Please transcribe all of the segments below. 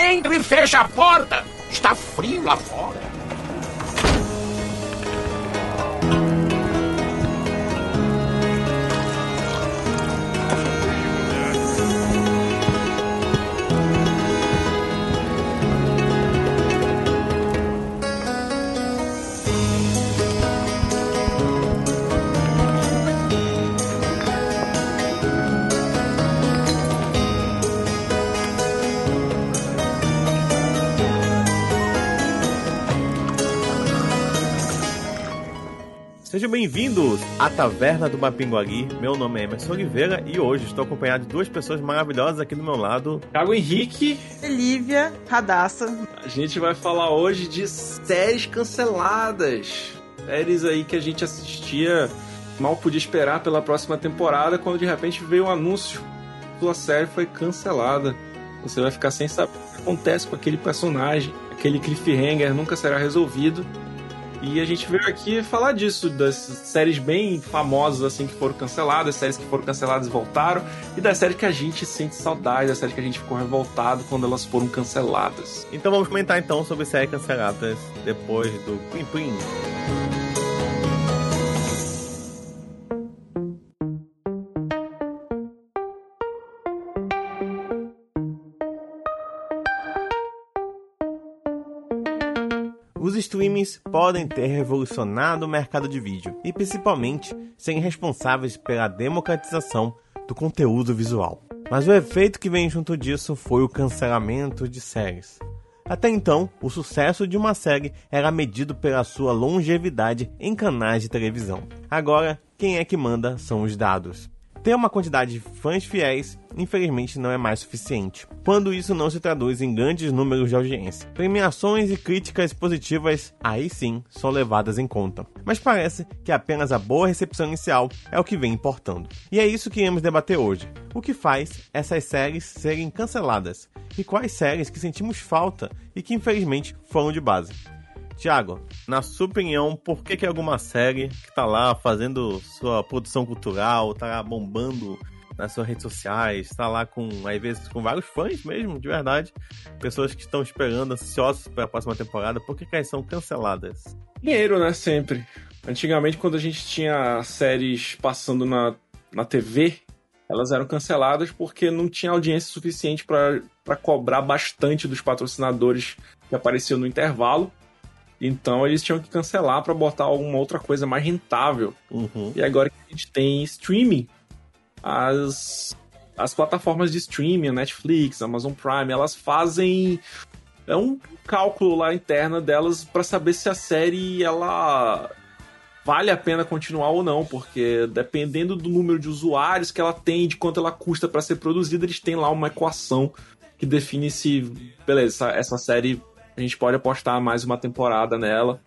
Entre e fecha a porta! Está frio lá fora. Sejam bem-vindos à Taverna do Mapinguari. Meu nome é Emerson Oliveira e hoje estou acompanhado de duas pessoas maravilhosas aqui do meu lado. Thiago Henrique. Lívia Radassa. A gente vai falar hoje de séries canceladas. Séries aí que a gente assistia, mal podia esperar pela próxima temporada, quando de repente veio o um anúncio. Sua série foi cancelada. Você vai ficar sem saber o que acontece com aquele personagem. Aquele cliffhanger nunca será resolvido. E a gente veio aqui falar disso, das séries bem famosas assim que foram canceladas, séries que foram canceladas e voltaram, e das séries que a gente sente saudade, das séries que a gente ficou revoltado quando elas foram canceladas. Então vamos comentar então sobre séries canceladas depois do Plim Plim. Streamings podem ter revolucionado o mercado de vídeo e principalmente serem responsáveis pela democratização do conteúdo visual. Mas o efeito que vem junto disso foi o cancelamento de séries. Até então, o sucesso de uma série era medido pela sua longevidade em canais de televisão. Agora, quem é que manda são os dados. Ter uma quantidade de fãs fiéis, infelizmente, não é mais suficiente, quando isso não se traduz em grandes números de audiência. Premiações e críticas positivas, aí sim, são levadas em conta. Mas parece que apenas a boa recepção inicial é o que vem importando. E é isso que iremos debater hoje. O que faz essas séries serem canceladas? E quais séries que sentimos falta e que infelizmente foram de base? Tiago, na sua opinião, por que, que alguma série que tá lá fazendo sua produção cultural, tá bombando nas suas redes sociais, tá lá com, às vezes, com vários fãs mesmo, de verdade, pessoas que estão esperando, ansiosos para a próxima temporada, por que, que elas são canceladas? Dinheiro, né? Sempre. Antigamente, quando a gente tinha séries passando na, na TV, elas eram canceladas porque não tinha audiência suficiente para cobrar bastante dos patrocinadores que apareciam no intervalo. Então eles tinham que cancelar para botar alguma outra coisa mais rentável. Uhum. E agora que a gente tem streaming, as, as plataformas de streaming, Netflix, Amazon Prime, elas fazem é um cálculo lá interno delas para saber se a série ela vale a pena continuar ou não, porque dependendo do número de usuários que ela tem, de quanto ela custa para ser produzida, eles têm lá uma equação que define se, beleza, essa, essa série a gente pode apostar mais uma temporada nela.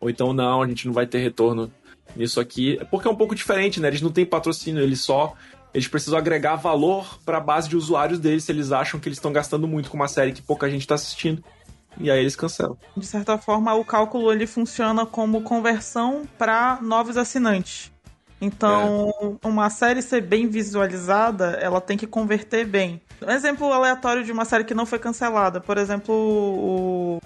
Ou então não, a gente não vai ter retorno nisso aqui. Porque é um pouco diferente, né? Eles não têm patrocínio, eles só. Eles precisam agregar valor para a base de usuários deles se eles acham que eles estão gastando muito com uma série que pouca gente está assistindo. E aí eles cancelam. De certa forma, o cálculo ele funciona como conversão para novos assinantes. Então, é. uma série ser bem visualizada, ela tem que converter bem. Um exemplo aleatório de uma série que não foi cancelada, por exemplo, o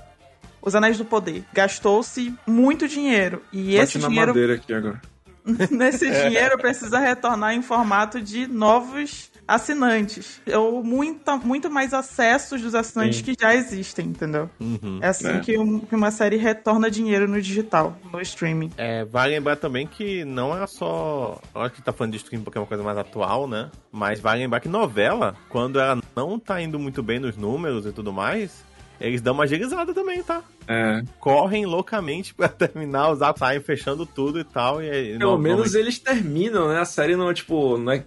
Os Anéis do Poder. Gastou-se muito dinheiro. E Bate esse na dinheiro. madeira aqui agora. Nesse dinheiro precisa retornar em formato de novos assinantes. Ou muita, muito mais acessos dos assinantes Sim. que já existem, entendeu? Uhum. É assim É. que, um- que uma série retorna dinheiro no digital, no streaming. É, vale lembrar também que não é só. Acho que tá falando de stream porque é uma coisa mais atual, né? Mas vale lembrar que novela, quando ela não tá indo muito bem nos números e tudo mais, eles dão uma agilizada também, tá? É. Correm loucamente pra terminar, os atos saem fechando tudo e tal. E aí, Pelo no- menos no- eles terminam, né? A série não é tipo. Não é...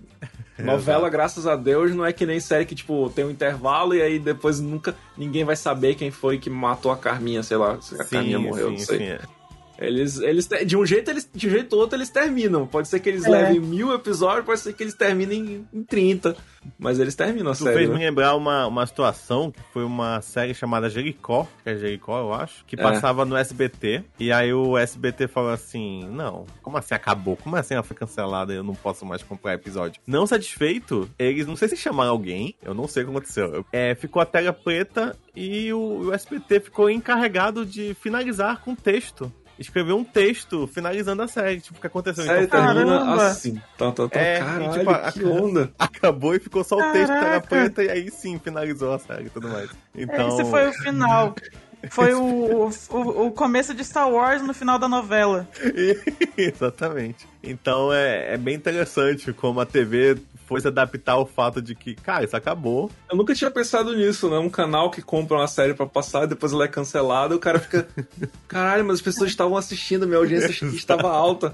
Novela, graças a Deus, não é que nem série que, tipo, tem um intervalo e aí depois nunca ninguém vai saber quem foi que matou a Carminha, sei lá, se a Carminha morreu, não sei. é. Eles, eles de um jeito eles de um jeito ou outro eles terminam. Pode ser que eles É. levem mil episódios, pode ser que eles terminem em, em 30. Mas eles terminam a Tu série. fez né? me lembrar uma, uma situação que foi uma série chamada Jericó, que é Jericó, eu acho, que É. passava no SBT. E aí o SBT falou assim: Não, como assim acabou? Como assim ela foi cancelada e eu não posso mais comprar episódio? Não satisfeito, eles, não sei se chamaram alguém, eu não sei o que aconteceu. É, ficou a tela preta e o, o SBT ficou encarregado de finalizar com texto. Escreveu um texto finalizando a série, tipo, o que aconteceu. Então, termina Caramba. assim. Tá, tá, tá. É, e, Caralho, tipo, a- que onda. acabou e ficou só o texto Caraca. preta e aí sim finalizou a série e tudo mais. Então, Esse foi o final. Foi o, o, o começo de Star Wars no final da novela. Exatamente. Então é, é bem interessante como a TV foi se adaptar ao fato de que, cara, isso acabou. Eu nunca tinha pensado nisso, né? Um canal que compra uma série pra passar e depois ela é cancelada, o cara fica. Caralho, mas as pessoas estavam assistindo, minha audiência estava alta.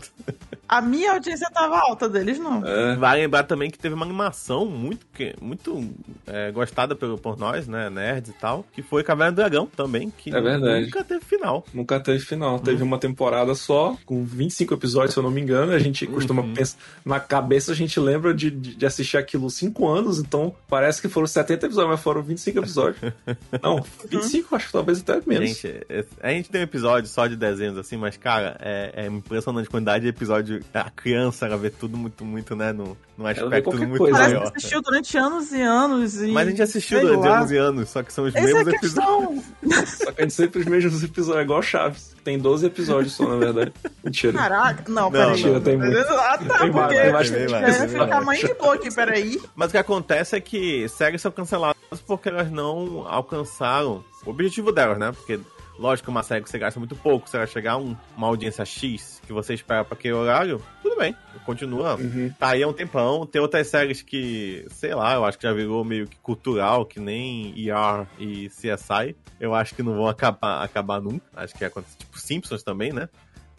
A minha audiência tava alta, deles não. É. Vale lembrar também que teve uma animação muito, muito é, gostada pelo, por nós, né, nerds e tal, que foi Caverna do Dragão também, que É verdade. nunca teve final. Nunca teve final. Teve uma temporada só, com 25 episódios, se eu não me engano. A gente costuma pensar. Na cabeça a gente lembra de, de de assistir aquilo 5 anos, então parece que foram 70 episódios, mas foram 25 episódios. não, 25, acho que talvez até menos. Gente, é- a gente tem um episódio só de desenhos assim, mas, cara, é, é impressionante a quantidade de episódio. A criança, ela vê tudo muito, muito, né, no, num vê aspecto muito coisa. Maior. que assistiu durante anos e anos. E, Mas a gente assistiu sei durante lá. anos e anos, só que são os Essa é mesmos a episódios. Só que a gente sempre os mesmos episódios, é igual Chaves. Tem 12 episódios só, na verdade. Mentira. Caraca, não, peraí. mentira, tem muito. Ah, tá, Tem porque tem mais, tem mais, tem ficar mais. de boa aqui, peraí. Mas o que acontece é que séries são canceladas porque elas não alcançaram o objetivo delas, né? Porque, lógico, uma série que você gasta muito pouco, se ela chegar a um- uma audiência X que você espera pra aquele horário, tudo bem, continua. Uhum. Tá aí há um tempão. Tem outras séries que, sei lá, eu acho que já virou meio que cultural, que nem ER e CSI. Eu acho que não vão acabar, acabar nunca. Acho que acontece, tipo, Simpsons também, né?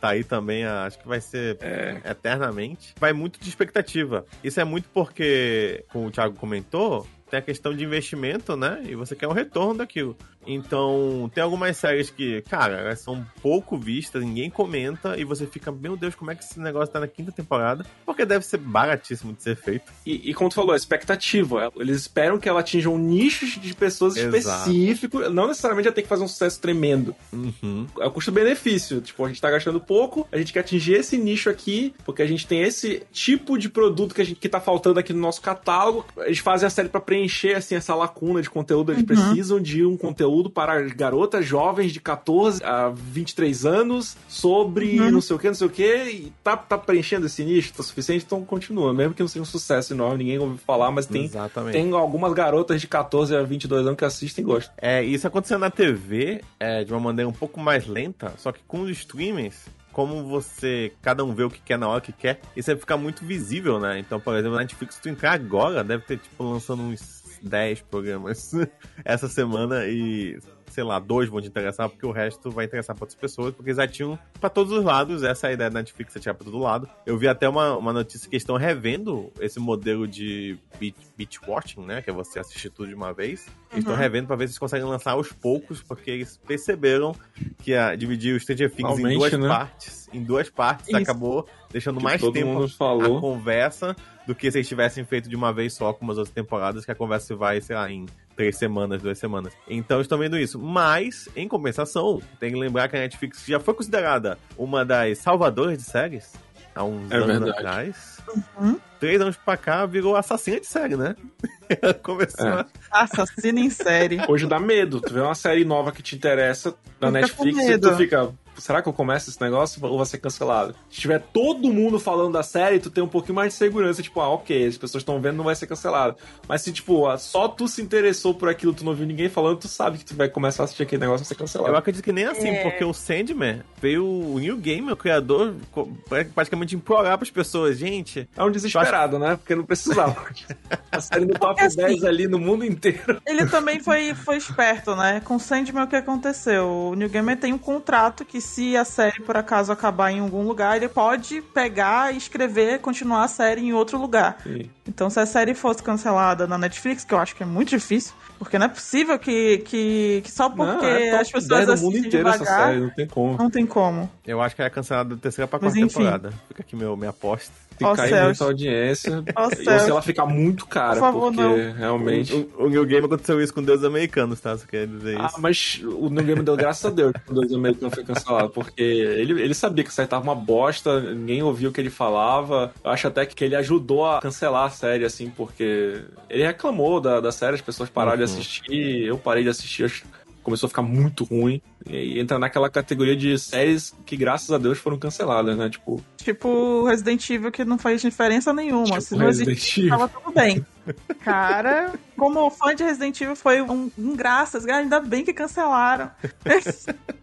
Tá aí também, ah, acho que vai ser É. eternamente. Vai muito de expectativa. Isso é muito porque, como o Thiago comentou, tem a questão de investimento, né? E você quer um retorno daquilo. Então, tem algumas séries que, cara, elas são pouco vistas, ninguém comenta, e você fica, meu Deus, como é que esse negócio tá na quinta temporada? Porque deve ser baratíssimo de ser feito. E, e como tu falou, a expectativa. Eles esperam que ela atinja um nicho de pessoas Exato. específico. Não necessariamente ela tem que fazer um sucesso tremendo. Uhum. É o custo-benefício. Tipo, a gente tá gastando pouco, a gente quer atingir esse nicho aqui, porque a gente tem esse tipo de produto que, a gente, que tá faltando aqui no nosso catálogo. Eles fazem a série pra preencher, assim, essa lacuna de conteúdo. Eles precisam de um conteúdo para garotas jovens de 14 a 23 anos sobre não sei o que, não sei o que, e tá, tá preenchendo esse nicho, tá suficiente, então continua. Mesmo que não seja um sucesso enorme, ninguém ouviu falar, mas tem, Exatamente. tem algumas garotas de 14 a 22 anos que assistem e gostam. É, isso acontecendo na TV é, de uma maneira um pouco mais lenta, só que com os streamings, como você, cada um vê o que quer na hora que quer, isso vai ficar muito visível, né? Então, por exemplo, na Netflix, se tu entrar agora, deve ter, tipo, lançando uns 10 programas essa semana e, sei lá, dois vão te interessar, porque o resto vai interessar pra outras pessoas, porque já tinham pra todos os lados, essa é a ideia da Netflix, tirar pra todo lado. Eu vi até uma, uma notícia que estão revendo esse modelo de beat, beat watching, né? Que é você assistir tudo de uma vez. Eles estão Uhum. revendo pra ver se eles conseguem lançar aos poucos, porque eles perceberam que a, dividir o Stranger Things em duas né? partes, em duas partes, Isso. acabou deixando Que mais tempo a falou. conversa do que se eles tivessem feito de uma vez só, como as outras temporadas, que a conversa vai, sei lá, em três semanas, duas semanas. Então estão vendo isso. Mas, em compensação, tem que lembrar que a Netflix já foi considerada uma das salvadoras de séries há uns É anos verdade. atrás. Uhum. Três anos pra cá virou assassina de série, né? Começou É. a Assassino em série. Hoje dá medo. Tu vê uma série nova que te interessa da Fica Netflix e tu fica. Será que eu começo esse negócio ou vai ser cancelado? Se tiver todo mundo falando da série, tu tem um pouquinho mais de segurança. Tipo, ah, ok, as pessoas estão vendo, não vai ser cancelado. Mas se, tipo, ah, só tu se interessou por aquilo, tu não viu ninguém falando, tu sabe que tu vai começar a assistir aquele negócio e vai ser cancelado. Eu acredito que nem assim, É. porque o Sandman veio o New Game, o criador, praticamente implorar pras pessoas, gente. É um desesperado, né? Porque não precisava. a série no top Porque, assim, 10 ali no mundo inteiro. Ele também foi, foi esperto, né? Com Sandman, o que aconteceu? O New Gamer tem um contrato que se a série por acaso acabar em algum lugar, ele pode pegar escrever, continuar a série em outro lugar. Sim. Então, se a série fosse cancelada na Netflix, que eu acho que é muito difícil, porque não é possível que, que, que só porque não, é as pessoas do mundo inteiro devagar, essa série, não tem como. Não tem como. Eu acho que é cancelada da terceira pra quarta temporada. Fica aqui meu, minha aposta. Se Ó cair céus. muita audiência, Ó ou se ela ficar muito cara, Por favor, porque não. realmente... O, o New Game aconteceu isso com Deus Americanos, tá? Você quer dizer Ah, isso? mas o New Game deu graças a Deus que o Dois Americanos foi cancelado, porque ele, ele sabia que a série tava uma bosta, ninguém ouvia o que ele falava. Eu acho até que ele ajudou a cancelar a série, assim, porque ele reclamou da, da série, as pessoas pararam de Uhum. assistir, eu parei de assistir, acho- começou a ficar muito ruim. E entra naquela categoria de séries que, graças a Deus, foram canceladas, né? Tipo, Tipo Resident Evil que não faz diferença nenhuma. Tipo Se não Resident existisse, Evil. tava tudo bem. Cara, como fã de Resident Evil foi um, um graças, ainda bem que cancelaram.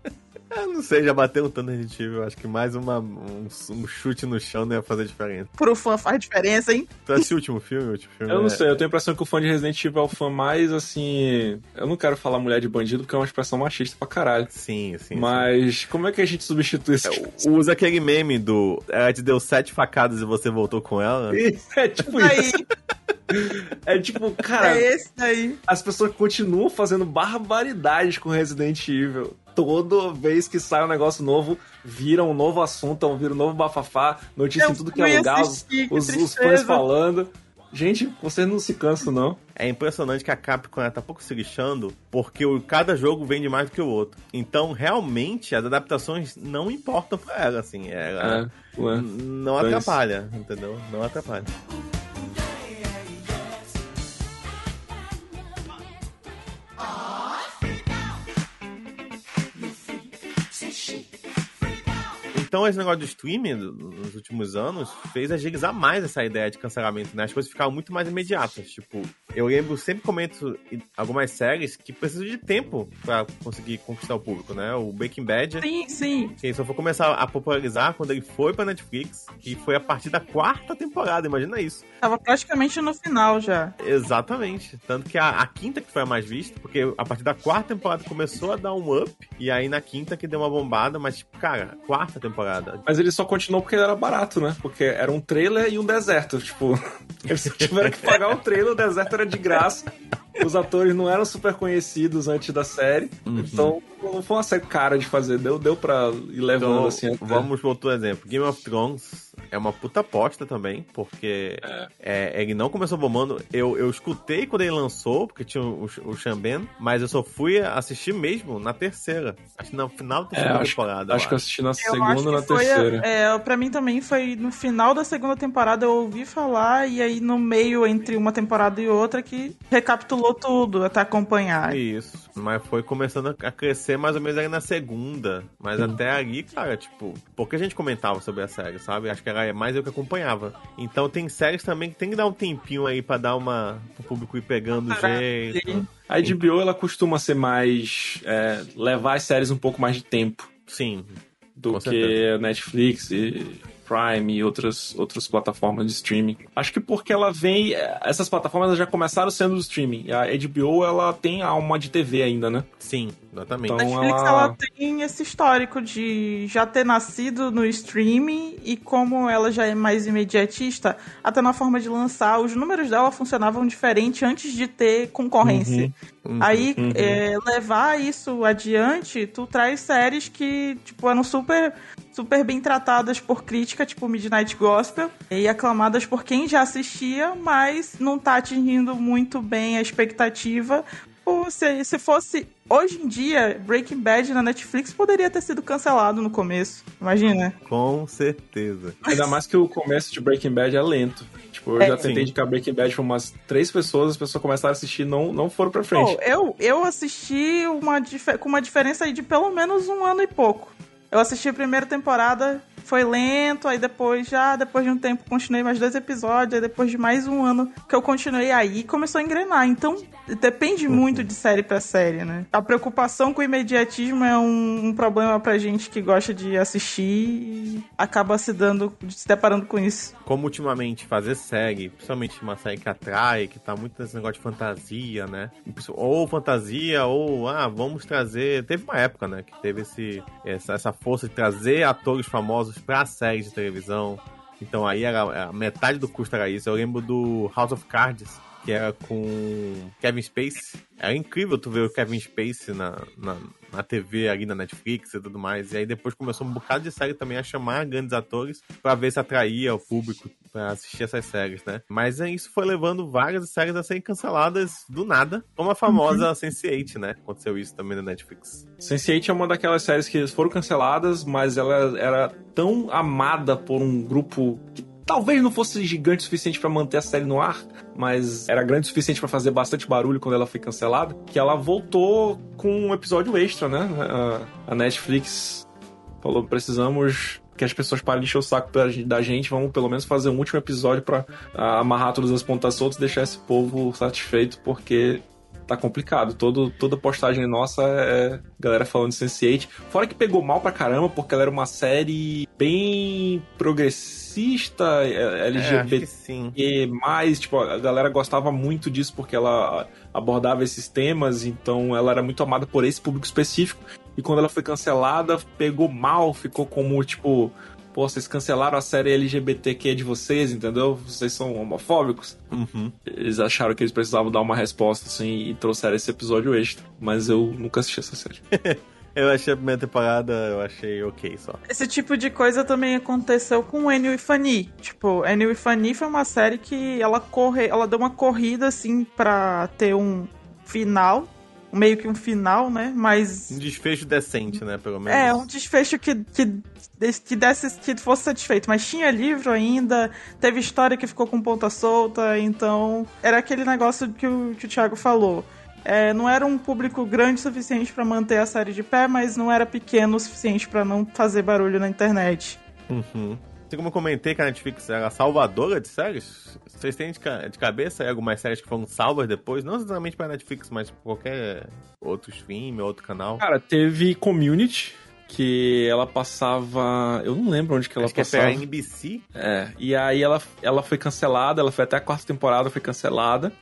Eu não sei, já bateu um tanto Resident Evil. Acho que mais uma, um, um chute no chão não ia fazer diferença. Pro fã faz diferença, hein? Tu assistiu o último filme? O último filme eu não é- sei, eu tenho a impressão que o fã de Resident Evil é o fã mais, assim... Eu não quero falar mulher de bandido, porque é uma expressão machista pra caralho. Sim, sim. Mas como é que a gente substitui isso? sim. Usa aquele meme do. Ela te deu sete facadas e você voltou com ela. É tipo isso. Aí, É tipo, cara, é esse daí. as pessoas continuam fazendo barbaridades com Resident Evil. Toda vez que sai um negócio novo, vira um novo assunto, vira um novo bafafá, notícia Eu em tudo que é lugar, os, que os, fãs falando. Gente, vocês não se cansam, não. É impressionante que a Capcom ela tá pouco se lixando, porque o, cada jogo vende mais do que o outro. Então, realmente, as adaptações não importam pra ela, assim. Ela É, n- não Pois. atrapalha, entendeu? Não atrapalha. Então, esse negócio do streaming nos últimos anos fez agilizar mais essa ideia de cancelamento, né? As coisas ficaram muito mais imediatas. Tipo, eu lembro, sempre comento algumas séries que precisam de tempo pra conseguir conquistar o público, né? O Breaking Bad, Sim, sim. que só foi começar a popularizar quando ele foi pra Netflix, e foi a partir da quarta temporada, imagina isso. Tava praticamente no final já. Exatamente. Tanto que a, a quinta que foi a mais vista, porque a partir da quarta temporada começou a dar um up, e aí na quinta que deu uma bombada, mas, tipo, cara, quarta temporada. Mas ele só continuou porque ele era barato, né? Porque era um trailer e um deserto. Tipo, eles tiveram que pagar o trailer, o deserto era de graça. Os atores não eram super conhecidos antes da série. Então, não foi uma série cara de fazer. Deu, deu pra ir levando Então, assim. até- vamos para outro exemplo. Game of Thrones é uma puta aposta também, porque é, ele não começou bombando. Eu, eu escutei quando ele lançou, porque tinha o, o Sean Ben, mas eu só fui assistir mesmo na terceira. Acho que no final da É, segunda acho, temporada. acho que eu assisti na Eu segunda ou na a- terceira. é, pra mim também foi no final da segunda temporada eu ouvi falar e aí no meio entre uma temporada e outra que recapitulou tudo até acompanhar. Isso, mas foi começando a crescer mais ou menos aí na segunda. Mas até ali, cara, tipo, pouca gente comentava sobre a série, sabe? Acho que era mais eu que acompanhava. Então tem séries também que tem que dar um tempinho aí pra dar uma. pro público ir pegando o jeito. A HBO, ela costuma ser mais... é, levar as séries um pouco mais de tempo. Sim, do que. Netflix e Prime e outras, outras plataformas de streaming. Acho que porque ela vem. Essas plataformas já começaram sendo do streaming. E a HBO ela tem a alma de TV ainda, né? sim, exatamente. Então- Netflix ela- ela tem esse histórico de já ter nascido no streaming e como ela já é mais imediatista, até na forma de lançar, os números dela funcionavam diferente antes de ter concorrência. Uhum. Aí, uhum. é, levar isso adiante, tu traz séries que, tipo, eram super, super bem tratadas por crítica, tipo Midnight Gospel, e aclamadas por quem já assistia, mas não tá atingindo muito bem a expectativa. Pô, se, se fosse hoje em dia, Breaking Bad na Netflix poderia ter sido cancelado no começo. Imagina. Com certeza. Ainda mais que o começo de Breaking Bad é lento. Tipo, eu É. já tentei indicar Breaking Bad pra umas três pessoas, as pessoas começaram a assistir e não, não foram pra frente. Eu, eu assisti uma, com uma diferença aí de pelo menos um ano e pouco. Eu assisti a primeira temporada, foi lento, aí depois já, depois de um tempo, continuei mais dois episódios, aí depois de mais um ano que eu continuei aí, começou a engrenar. Então, depende muito de série pra série, né? A preocupação com o imediatismo é um, um problema pra gente que gosta de assistir e acaba se dando, se deparando com isso. Como ultimamente fazer série, principalmente uma série que atrai, que tá muito nesse negócio de fantasia, né? Ou fantasia, ou ah, vamos trazer. Teve uma época, né? Que teve esse, essa, essa força de trazer atores famosos pra séries de televisão. Então aí era, metade do custo era isso. Eu lembro do House of Cards, que era com Kevin Space. Era incrível tu ver o Kevin Space na, na, na TV ali na Netflix e tudo mais. E aí depois começou um bocado de série também a chamar grandes atores para ver se atraía o público para assistir essas séries, né? Mas isso foi levando várias séries a serem canceladas do nada, como a famosa uhum. Sense8, né? Aconteceu isso também na Netflix. Sense8 é uma daquelas séries que foram canceladas, mas ela era tão amada por um grupo que talvez não fosse gigante o suficiente para manter a série no ar, mas era grande o suficiente para fazer bastante barulho quando ela foi cancelada, que ela voltou com um episódio extra, né? A, Netflix falou: precisamos que as pessoas parem de encher o saco da gente, vamos pelo menos fazer um último episódio para amarrar todas as pontas soltas e deixar esse povo satisfeito, porque tá complicado. Todo, toda postagem nossa é galera falando de Sense8. Fora que pegou mal pra caramba, porque ela era uma série bem progressista, é, LGBT, é, mais, tipo, a galera gostava muito disso porque ela abordava esses temas, então ela era muito amada por esse público específico. E quando ela foi cancelada, pegou mal, ficou como, tipo, pô, vocês cancelaram a série LGBTQ de vocês, entendeu? Vocês são homofóbicos. Uhum. Eles acharam que eles precisavam dar uma resposta, assim, e trouxeram esse episódio extra. Mas eu nunca assisti essa série. eu achei a primeira temporada, eu achei ok só. Esse tipo de coisa também aconteceu com Enio e Fanny. Tipo, Enio e Fanny foi uma série que ela corre, ela deu uma corrida assim para ter um final meio que um final, né? Mas. Um desfecho decente, né? Pelo menos. É, um desfecho que, que, que, desse, que fosse satisfeito. Mas tinha livro ainda, teve história que ficou com ponta solta, então. Era aquele negócio que o, que o Thiago falou. É, não era um público grande o suficiente para manter a série de pé, mas não era pequeno o suficiente para não fazer barulho na internet. Uhum. Assim como eu comentei que a Netflix era salvadora de séries, vocês têm de, de cabeça algumas séries que foram salvas depois? Não exatamente pra Netflix, mas qualquer outro stream, outro canal? Cara, teve Community, que ela passava. Eu não lembro onde que ela Acho passava. Que é NBC? É. E aí ela, ela foi cancelada, ela foi até a quarta temporada, foi cancelada.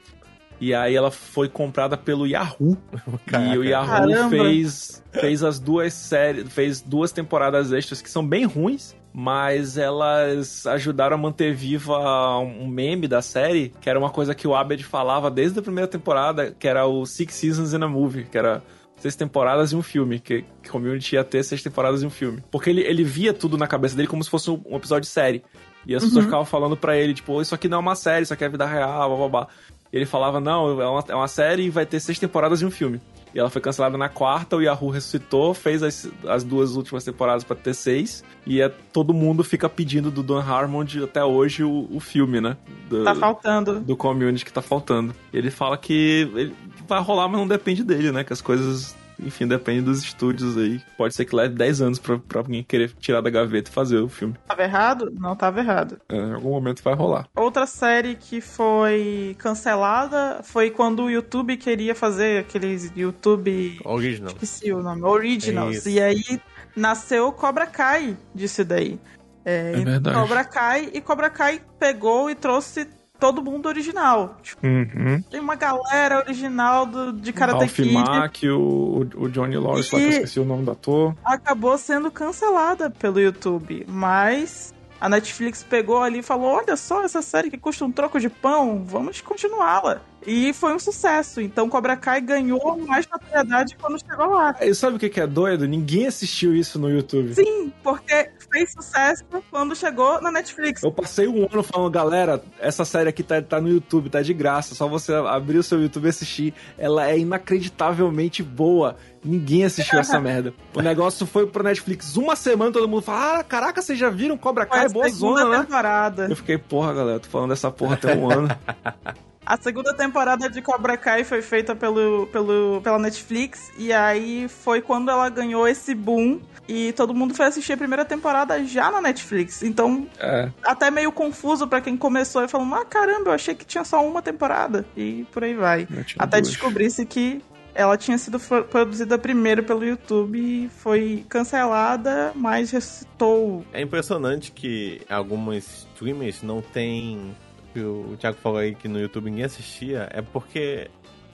E aí ela foi comprada pelo Yahoo. Caraca. E o Yahoo Caramba. fez fez as duas séries, fez duas temporadas extras que são bem ruins, mas elas ajudaram a manter viva um meme da série, que era uma coisa que o Abed falava desde a primeira temporada, que era o Six Seasons in a Movie, que era seis temporadas e um filme, que, que Community ia ter seis temporadas e um filme. Porque ele, ele via tudo na cabeça dele como se fosse um, um episódio de série. E as uhum. pessoas ficavam falando para ele, tipo, isso aqui não é uma série, isso aqui é vida real, blá blá blá. Ele falava, não, é uma, é uma série e vai ter seis temporadas e um filme. E ela foi cancelada na quarta, o Yahoo ressuscitou, fez as, as duas últimas temporadas para ter seis. E é, todo mundo fica pedindo do Don Harmon até hoje o, o filme, né? Do, tá faltando. Do community que tá faltando. Ele fala que ele vai rolar, mas não depende dele, né? Que as coisas enfim, depende dos estúdios aí. Pode ser que leve 10 anos pra, pra alguém querer tirar da gaveta e fazer o filme. Tava errado? Não tava errado. É, em algum momento vai rolar. Outra série que foi cancelada foi quando o YouTube queria fazer aqueles YouTube. Original. Esqueci o nome. Originals. É e aí nasceu Cobra Kai disso daí. É, é verdade. Cobra Kai e Cobra Kai pegou e trouxe todo mundo original. Tipo, uhum. Tem uma galera original do, de Karate Alf Kid. Mack, o, o Johnny Lawrence, lá que eu esqueci o nome do ator. Acabou sendo cancelada pelo YouTube, mas a Netflix pegou ali e falou: Olha só essa série que custa um troco de pão, vamos continuá-la. E foi um sucesso. Então Cobra Kai ganhou mais notoriedade quando chegou lá. E sabe o que é doido? Ninguém assistiu isso no YouTube. Sim, porque fez sucesso quando chegou na Netflix. Eu passei um ano falando, galera, essa série aqui tá, tá no YouTube, tá de graça. Só você abrir o seu YouTube e assistir. Ela é inacreditavelmente boa. Ninguém assistiu essa merda. O negócio foi pro Netflix uma semana, todo mundo fala: Ah, caraca, vocês já viram Cobra Kai? É boa zona, né? temporada. Eu fiquei, porra, galera, tô falando dessa porra até um ano. A segunda temporada de Cobra Kai foi feita pelo, pelo, pela Netflix, e aí foi quando ela ganhou esse boom. E todo mundo foi assistir a primeira temporada já na Netflix. Então, é. até meio confuso para quem começou e falou: Ah, caramba, eu achei que tinha só uma temporada. E por aí vai. Até descobrir-se que ela tinha sido produzida primeiro pelo YouTube e foi cancelada, mas ressuscitou. É impressionante que algumas streamers não têm que o Thiago falou aí que no YouTube ninguém assistia, é porque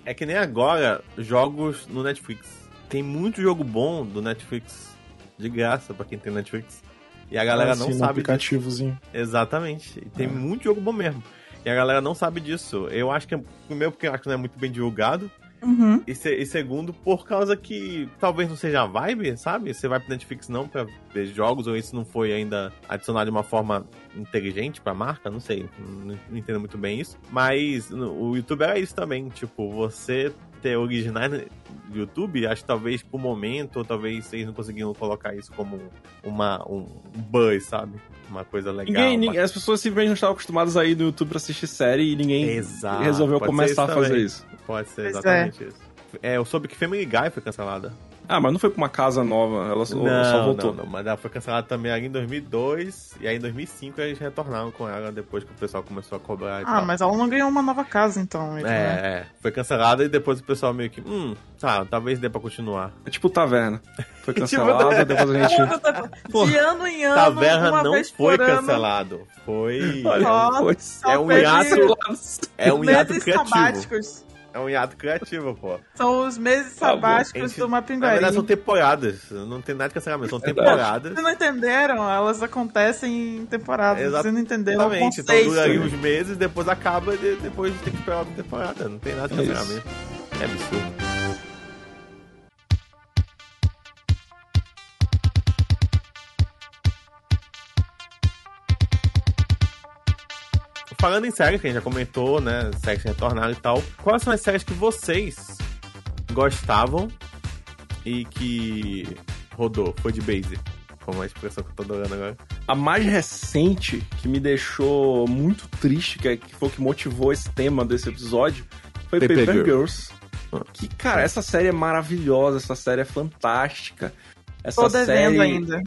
é que nem agora jogos no Netflix. Tem muito jogo bom do Netflix de graça para quem tem Netflix. E a galera Ah, não sim, sabe disso. aplicativozinho. Exatamente. E É. tem muito jogo bom mesmo. E a galera não sabe disso. Eu acho que, primeiro, porque eu acho que não é muito bem divulgado. Uhum. E, e segundo, por causa que talvez não seja a vibe, sabe? Você vai pro Netflix não pra ver jogos, ou isso não foi ainda adicionado de uma forma inteligente pra marca, não sei. Não, não entendo muito bem isso. Mas no- o YouTube era isso também. Tipo, você ter originais no YouTube, acho que talvez por momento, ou talvez vocês não conseguiram colocar isso como uma, um, buzz, sabe? Uma coisa legal. Ninguém, ninguém- as pessoas simplesmente não estavam acostumadas a ir no YouTube pra assistir série e ninguém Exato, resolveu começar a isso fazer também. isso. Pode ser Pois exatamente isso. É, eu soube que Family Guy foi cancelada. Ah, mas não foi pra uma casa nova, ela só, não, só voltou. Não, não, mas ela foi cancelada também ali em 2002, e aí em 2005 eles retornaram com ela depois que o pessoal começou a cobrar e Ah, tal. mas ela não ganhou uma nova casa, então. né? É, é, foi cancelada e depois o pessoal meio que, hum, tá, talvez dê pra continuar. É tipo Taverna. Foi Tipo cancelada, depois a gente... De ano em ano, Taverna uma não vez foi por ano, cancelado. Foi. Foi. é um hiato. É um hiato criativo. sabáticos. É um hiato criativo, pô. São os meses Tá sabáticos Gente, do Na Mapinguari. verdade, são temporadas. Não tem nada de cancelamento, são Verdade. temporadas. Vocês não entenderam? Elas acontecem em temporadas. Vocês não entenderam o Exatamente, então conceito. dura ali uns meses, depois acaba e depois tem que esperar outra temporada. Não tem nada de É isso. cancelamento. É absurdo. Falando em séries, que a gente já comentou, né? Séries retornaram e tal. Quais são as séries que vocês gostavam e que rodou? Foi de base. Como a expressão que eu tô adorando agora. A mais recente, que me deixou muito triste, que, é- que foi o que motivou esse tema desse episódio, foi Paper Paper, Girl. Girls. Que, cara, essa série é maravilhosa, essa série é fantástica. Essa Tô devendo série ainda.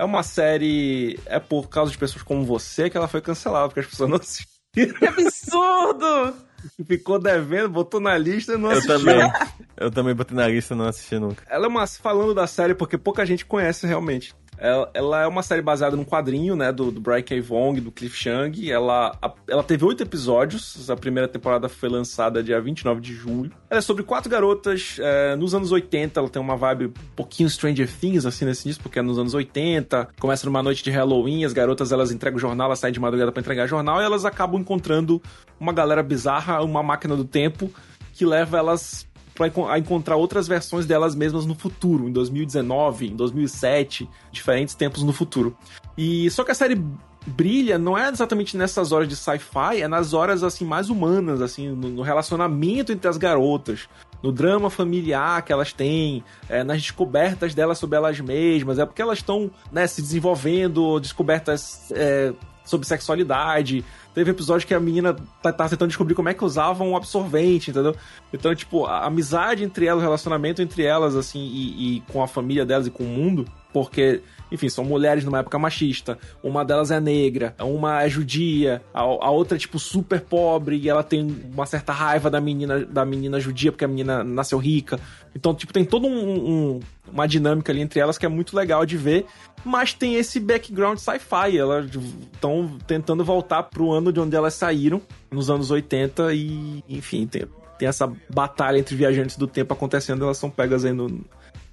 É uma série. É por causa de pessoas como você que ela foi cancelada, porque as pessoas não assistiram. Que absurdo! Ficou devendo, botou na lista e não Eu assistiu. também. Eu também botei na lista e não assisti nunca. Ela é uma. Falando da série, porque pouca gente conhece realmente. Ela, é uma série baseada num quadrinho, né? Do, do Brian K. Vong, do Cliff Chang. Ela, a- ela teve oito episódios. A primeira temporada foi lançada dia 29 de julho. Ela é sobre quatro garotas é, nos anos 80. Ela tem uma vibe um pouquinho Stranger Things, assim, nesse início, porque é nos anos 80. Começa numa noite de Halloween. As garotas elas entregam o jornal, elas saem de madrugada pra entregar jornal. E elas acabam encontrando uma galera bizarra, uma máquina do tempo que leva elas a encontrar outras versões delas mesmas no futuro, em 2019, em 2007, diferentes tempos no futuro. E só que a série brilha não é exatamente nessas horas de sci-fi, é nas horas assim mais humanas, assim, no, no relacionamento entre as garotas, no drama familiar que elas têm, é, nas descobertas delas sobre elas mesmas, é porque elas estão né, se desenvolvendo, descobertas é, sobre sexualidade. Teve episódio que a menina tá, tá tentando descobrir como é que usava um absorvente, entendeu? Então, tipo, a amizade entre elas, o relacionamento entre elas, assim, e, e com a família delas e com o mundo, porque, enfim, são mulheres numa época machista. Uma delas é negra, uma é judia, a, a outra é, tipo, super pobre e ela tem uma certa raiva da menina, da menina judia porque a menina nasceu rica. Então, tipo, tem toda um, um- uma dinâmica ali entre elas que é muito legal de ver. Mas tem esse background sci-fi. Elas estão tentando voltar pro ano de onde elas saíram, nos anos 80, e, enfim, tem, tem essa batalha entre viajantes do tempo acontecendo, elas são pegas aí no,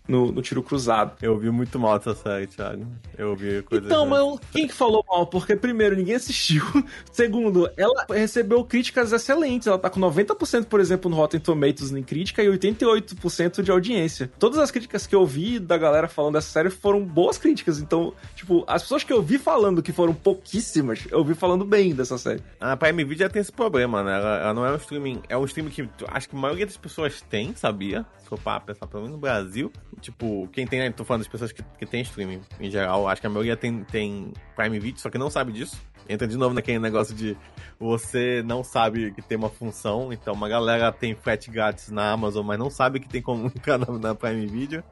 no, no tiro cruzado. Eu ouvi muito mal essa série, Thiago. Eu ouvi coisas. Então, mas quem que falou mal? Porque, primeiro, ninguém assistiu. Segundo, ela recebeu críticas excelentes. Ela tá com 90%, por exemplo, no Rotten Tomatoes em crítica e 88% de audiência. Todas as críticas que eu vi da galera falando dessa série foram boas críticas. Então, tipo, as pessoas que eu vi falando que foram pouquíssimas, eu vi falando bem dessa série. A Prime Video já tem esse problema, né? Ela, ela não é um streaming. É um streaming que acho que a maioria das pessoas tem, sabia? For pra pensar, pelo menos no Brasil. Tipo, quem tem, né? Tô falando das pessoas que, que tem streaming em geral. Acho que a maioria tem, tem Prime Video, só que não sabe disso. Entra de novo naquele negócio de você não sabe que tem uma função. Então, uma galera tem frete grátis na Amazon, mas não sabe que tem como entrar na, na Prime Video.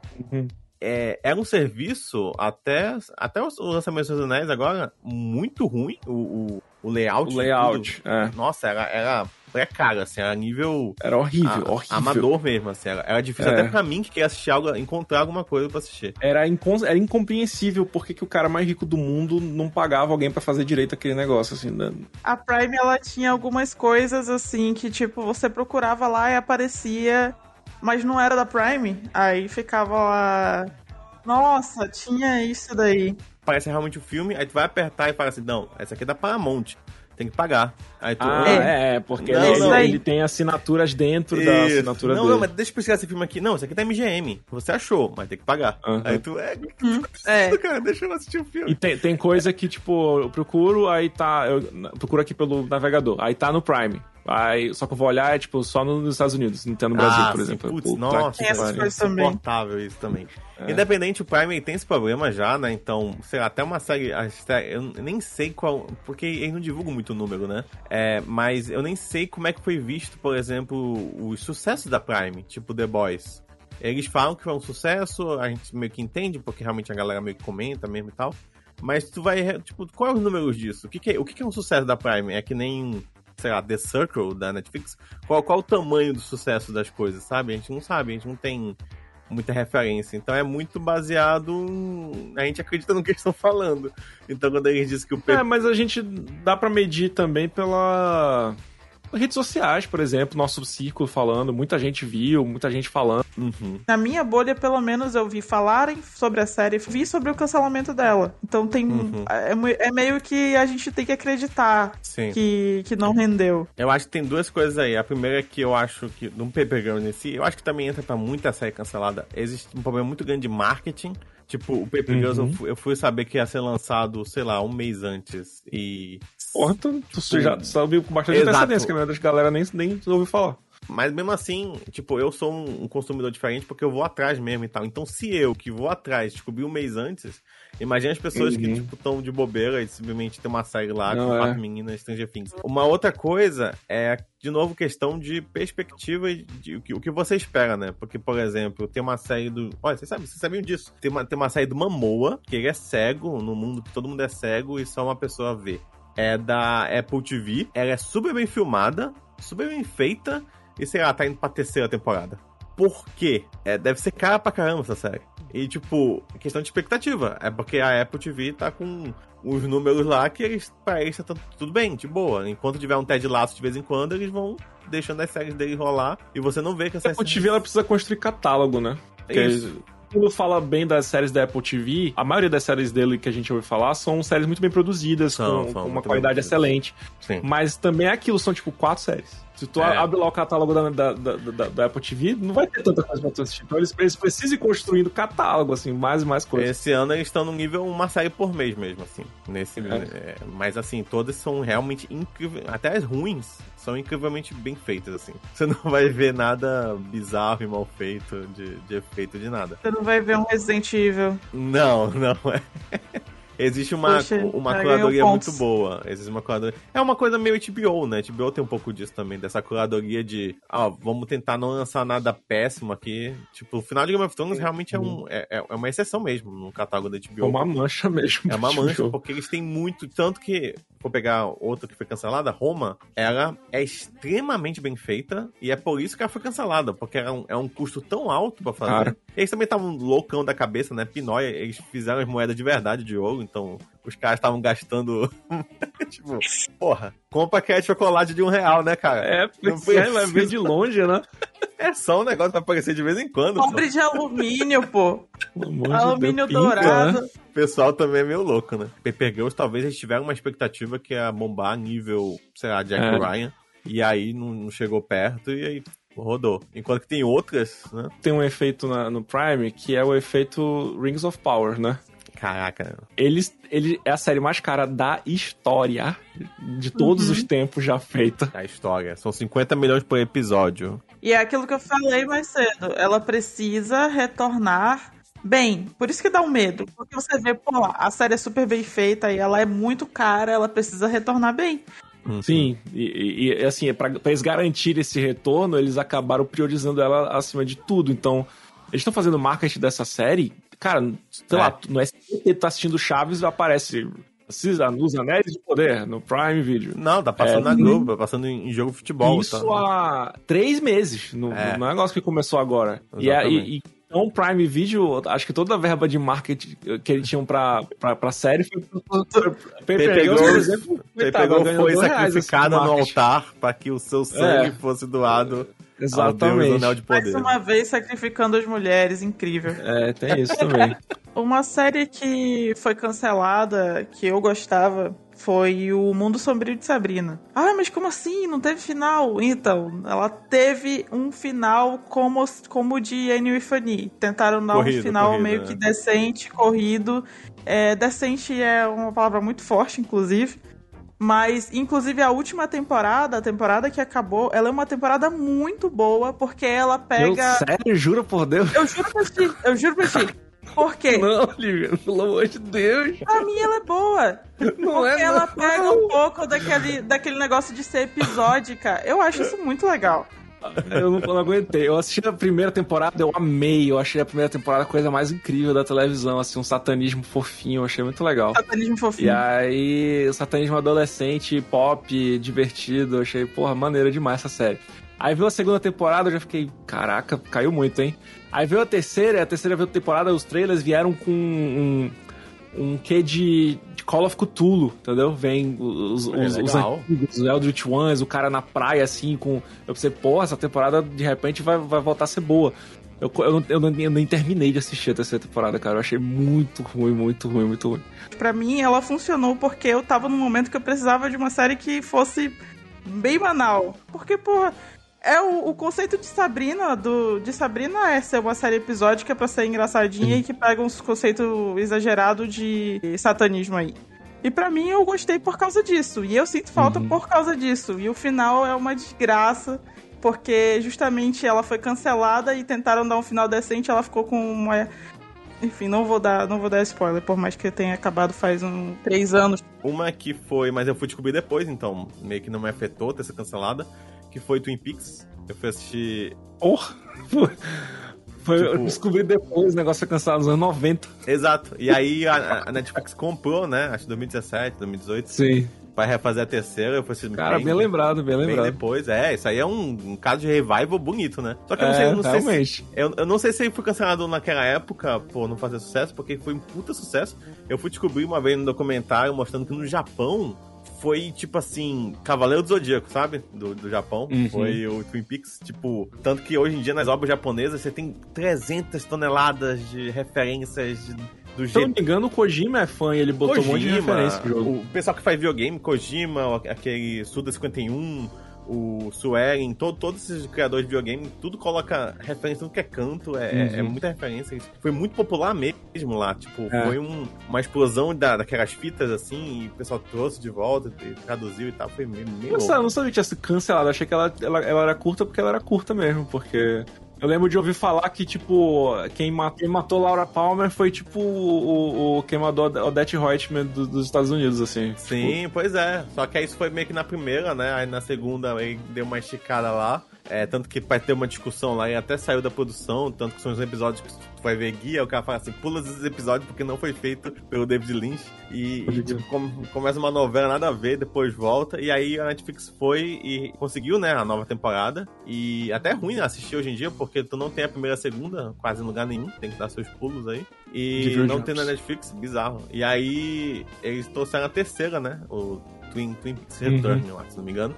é, era um serviço até, até os, lançamentos dos anéis agora muito ruim. O, o, o layout. O layout, é. Nossa, era, era precário, assim, era nível. Era horrível, a- horrível. Amador mesmo, assim. Era, era difícil É. até pra mim que queria assistir algo, encontrar alguma coisa pra assistir. Era, incon- era incompreensível porque que o cara mais rico do mundo não pagava alguém pra fazer direito aquele negócio, assim, né? A Prime, ela tinha algumas coisas assim que, tipo, você procurava lá e aparecia, mas não era da Prime. Aí ficava lá. Nossa, tinha isso daí. aparece realmente o filme, aí tu vai apertar e fala assim, não, essa aqui é da Paramount. Tem que pagar. Aí tu, Ah, ah, é, porque Não, ele, não. ele tem assinaturas dentro da isso. assinatura não, dele. não, mas deixa eu pesquisar esse filme aqui. Não, esse aqui tá MGM. Você achou, mas tem que pagar. Aham. Aí tu, é, É. cara, deixa eu assistir o filme. E tem, tem coisa que, tipo, eu procuro, aí tá. Eu procuro aqui pelo navegador. Aí tá no Prime. Aí, só que eu vou olhar, é, tipo, só nos Estados Unidos, não tem no Brasil, ah, por sim, exemplo. Putz, Puta nossa, que pariu. também. insuportável isso também. É. Independente, o Prime tem esse problema já, né? Então, sei lá, até uma série. Eu nem sei qual. Porque eles não divulgam muito o número, né? É, mas eu nem sei como é que foi visto, por exemplo, os sucessos da Prime, tipo The Boys. Eles falam que foi um sucesso, a gente meio que entende, porque realmente a galera meio que comenta mesmo e tal. Mas tu vai. Tipo, qual é os números disso? O que, que é, o que, que é um sucesso da Prime? É que nem. Sei lá, The Circle da Netflix. Qual, qual o tamanho do sucesso das coisas, sabe? A gente não sabe, a gente não tem muita referência. Então é muito baseado. A gente acredita no que eles estão falando. Então quando eles dizem que o É, Pepe. mas a gente dá pra medir também pela. Redes sociais, por exemplo, nosso círculo falando, muita gente viu, muita gente falando. Uhum. Na minha bolha, pelo menos, eu vi falarem sobre a série, vi sobre o cancelamento dela. Então tem. Uhum. É, mu- é meio que a gente tem que acreditar Sim. que, que não rendeu. Eu acho que tem duas coisas aí. A primeira é que eu acho que, no Paper Girls em si, eu acho que também entra pra muita série cancelada. Existe um problema muito grande de marketing. Tipo, o Paper Uhum. Girls, eu fui, eu fui saber que ia ser lançado, sei lá, um mês antes. E. Porra, tu, tu já sabe com bastante antecedência, que a maioria das galera nem, nem ouviu falar. Mas mesmo assim, tipo, eu sou um, um consumidor diferente porque eu vou atrás mesmo e tal. Então, se eu, que vou atrás, descobri um mês antes, imagina as pessoas que, Uhum. tipo, estão de bobeira e simplesmente tem uma série lá Não, com é. quatro meninas Stranger Things. Uma outra coisa é, de novo, questão de perspectiva e de o que, o que você espera, né? Porque, por exemplo, tem uma série do. Olha, vocês sabem, vocês sabiam disso? Tem uma, tem uma série do Mamoa, que ele é cego no mundo que todo mundo é cego e só uma pessoa vê. É da Apple TV. Ela é super bem filmada, super bem feita. E sei lá, tá indo pra terceira temporada. Por quê? É, deve ser cara pra caramba essa série. E, tipo, questão de expectativa. É porque a Apple TV tá com os números lá que eles, pra eles tá tudo- bem, de boa. Enquanto tiver um Ted Lasso de vez em quando, eles vão deixando as séries dele rolar e você não vê que essa A Apple TV ela precisa construir catálogo, né? Porque Isso. Quando fala bem das séries da Apple TV, a maioria das séries dele que a gente ouve falar são séries muito bem produzidas, São, com, são com uma qualidade excelente. Sim. Mas também é aquilo, são tipo quatro séries. Se tu É. abre lá o catálogo da, da, da, da- da Apple TV, não vai ter tanta coisa pra tu assistir. Então eles, eles precisam ir construindo catálogo, assim, mais e mais coisas. Esse ano eles estão no nível uma série por mês mesmo, assim. Nesse, É. é, mas assim, todas são realmente incríveis. Até as ruins são incrivelmente bem feitas, assim. Você não vai ver nada bizarro e mal feito de, de efeito de nada. Você não vai ver um Resident Evil. Não, não é. Existe uma, Poxa, uma curadoria muito boa. Existe uma curadoria. É uma coisa meio HBO, né? HBO tem um pouco disso também, dessa curadoria de, ó, vamos tentar não lançar nada péssimo aqui. Tipo, o final de Game of Thrones realmente é, um, é, é uma exceção mesmo no catálogo da HBO. É uma mancha mesmo. É uma mancha, porque eles têm muito. Tanto que, vou pegar outra que foi cancelada, Roma, ela é extremamente bem feita e é por isso que ela foi cancelada, porque era um, é um custo tão alto pra fazer. Cara. Eles também estavam loucão da cabeça, né? Pinóia, eles fizeram as moedas de verdade de ouro, então os caras estavam gastando. tipo, porra, compra aquele chocolate de um real, né, cara? É, Não porque vai precisa. ver de longe, né? É só um negócio pra aparecer de vez em quando. Cobre de alumínio, pô. Amor de alumínio Deus, pinta, dourado. né? O pessoal também é meio louco, né? Paper Girls, talvez eles tiveram uma expectativa que ia bombar nível, sei lá, Jack É. Ryan. E aí não, não chegou perto e aí rodou. Enquanto que tem outras, né? Tem um efeito na- no Prime que é o efeito Rings of Power, né? Caraca. Eles, ele é a série mais cara da história de todos Uhum. os tempos já feita. A história. São 50 milhões por episódio. E é aquilo que eu falei mais cedo. Ela precisa retornar bem. Por isso que dá um medo. Porque você vê, pô, a série é super bem feita e ela é muito cara, ela precisa retornar bem. Uhum. Sim, e, e, assim, pra, pra eles garantirem esse retorno, eles acabaram priorizando ela acima de tudo. Então, eles estão fazendo marketing dessa série, cara, sei É. lá, no SBT tá assistindo Chaves aparece precisa nos Anéis de Poder, no Prime Video. Não, tá passando É. na Globo, tá passando em, em jogo de futebol. Isso tá? há três meses, no, É. no negócio que começou agora. E, a- Exatamente. e, e então o Prime Video, acho que toda a verba de marketing que eles tinham pra, pra, pra série foi pro por exemplo, foi sacrificada assim, no altar para que o seu sangue É. fosse doado Exatamente. Anel de Mais Poder. uma vez sacrificando as mulheres, incrível. É, tem isso também. Uma série que foi cancelada, que eu gostava, foi o Mundo Sombrio de Sabrina. Ah, mas como assim? Não teve final? Então, ela teve um final como como o de Annie Fanny. Tentaram dar corrido, um final corrido, meio é. que decente, corrido. É, decente é uma palavra muito forte, inclusive. Mas, inclusive, a última temporada, a temporada que acabou, ela é uma temporada muito boa, porque ela pega. Eu, sério? Juro por Deus? Eu juro por ti, eu juro por ti. Por quê? Não, Lívia, pelo amor de Deus. Pra mim ela é boa. Não porque é, ela pega não. um pouco daquele, daquele negócio de ser episódica. Eu acho isso muito legal. Eu não, não, aguentei. Eu assisti a primeira temporada, eu amei. Eu achei a primeira temporada a coisa mais incrível da televisão, assim, um satanismo fofinho, eu achei muito legal. Satanismo fofinho. E aí, o satanismo adolescente, pop, divertido, eu achei, porra, maneira demais essa série. Aí veio a segunda temporada, eu já fiquei, caraca, caiu muito, hein? Aí veio a terceira, a terceira temporada, os trailers vieram com um, um quê de Call of Cthulhu, entendeu? Vem os, é, os, os antigos, os Eldritch Ones, o cara na praia, assim, com... Eu pensei, porra, essa temporada, de repente, vai, vai voltar a ser boa. Eu, eu, eu, eu, eu, nem terminei de assistir a terceira temporada, cara. Eu achei muito ruim, muito ruim, muito ruim. Pra mim, ela funcionou porque eu tava num momento que eu precisava de uma série que fosse bem banal. Porque, porra é o, o, conceito de Sabrina, do, de Sabrina é ser uma série episódica pra ser engraçadinha e que pega uns conceitos exagerados de satanismo aí. E para mim eu gostei por causa disso. E eu sinto falta uhum. por causa disso. E o final é uma desgraça, porque justamente ela foi cancelada e tentaram dar um final decente, ela ficou com uma. Enfim, não vou dar, não vou dar spoiler, por mais que tenha acabado faz um três anos. Uma que foi, mas eu fui descobrir depois, então meio que não me afetou ter sido cancelada que foi Twin Peaks. Eu fui assistir. Porra! Foi, tipo... Eu descobri depois, o negócio foi cancelado nos anos 90. Exato. E aí a, a Netflix comprou, né? Acho que 2017, 2018. Sim. Pra refazer a terceira, eu fui assistir. Cara, bem, bem lembrado, bem lembrado. Bem depois, é, isso aí é um, um, caso de revival bonito, né? Só que eu não é, sei, eu não realmente. sei se, eu, eu, não sei se foi cancelado naquela época por não fazer sucesso, porque foi um puta sucesso. Eu fui descobrir uma vez no documentário mostrando que no Japão foi tipo assim, Cavaleiro do Zodíaco, sabe? Do, do Japão. Uhum. Foi o Twin Peaks. Tipo, tanto que hoje em dia nas obras japonesas você tem 300 toneladas de referências de, do Se eu não me engano, o Kojima é fã e ele botou Kojima, um monte de referência no jogo. O pessoal que faz videogame, Kojima, aquele Suda 51 o Sueren, todo, todos esses criadores de videogame, tudo coloca referência, tudo que é canto, é, uhum. é, muita referência. Foi muito popular mesmo lá, tipo, é. foi um, uma explosão da, daquelas fitas assim, e o pessoal trouxe de volta, traduziu e tal, foi meio. meio Nossa, eu não sabia que tinha sido cancelado, achei que ela, ela, ela era curta porque ela era curta mesmo, porque eu lembro de ouvir falar que, tipo, quem matou, quem matou Laura Palmer foi, tipo, o, o quem matou Odette Reutemann do, dos Estados Unidos, assim. Sim, tipo... pois é. Só que isso foi meio que na primeira, né? Aí na segunda aí deu uma esticada lá. É, tanto que vai ter uma discussão lá e até saiu da produção, tanto que são os episódios que tu vai ver guia, o cara fala assim, pula esses episódios porque não foi feito pelo David Lynch. E, e tipo, começa uma novela nada a ver, depois volta. E aí a Netflix foi e conseguiu, né, a nova temporada. E até é ruim assistir hoje em dia, porque tu não tem a primeira e a segunda quase em lugar nenhum, tem que dar seus pulos aí. E não tem na Netflix, bizarro. E aí eles trouxeram a terceira, né? O Twin, Twin Peaks Return, uhum. se não me engano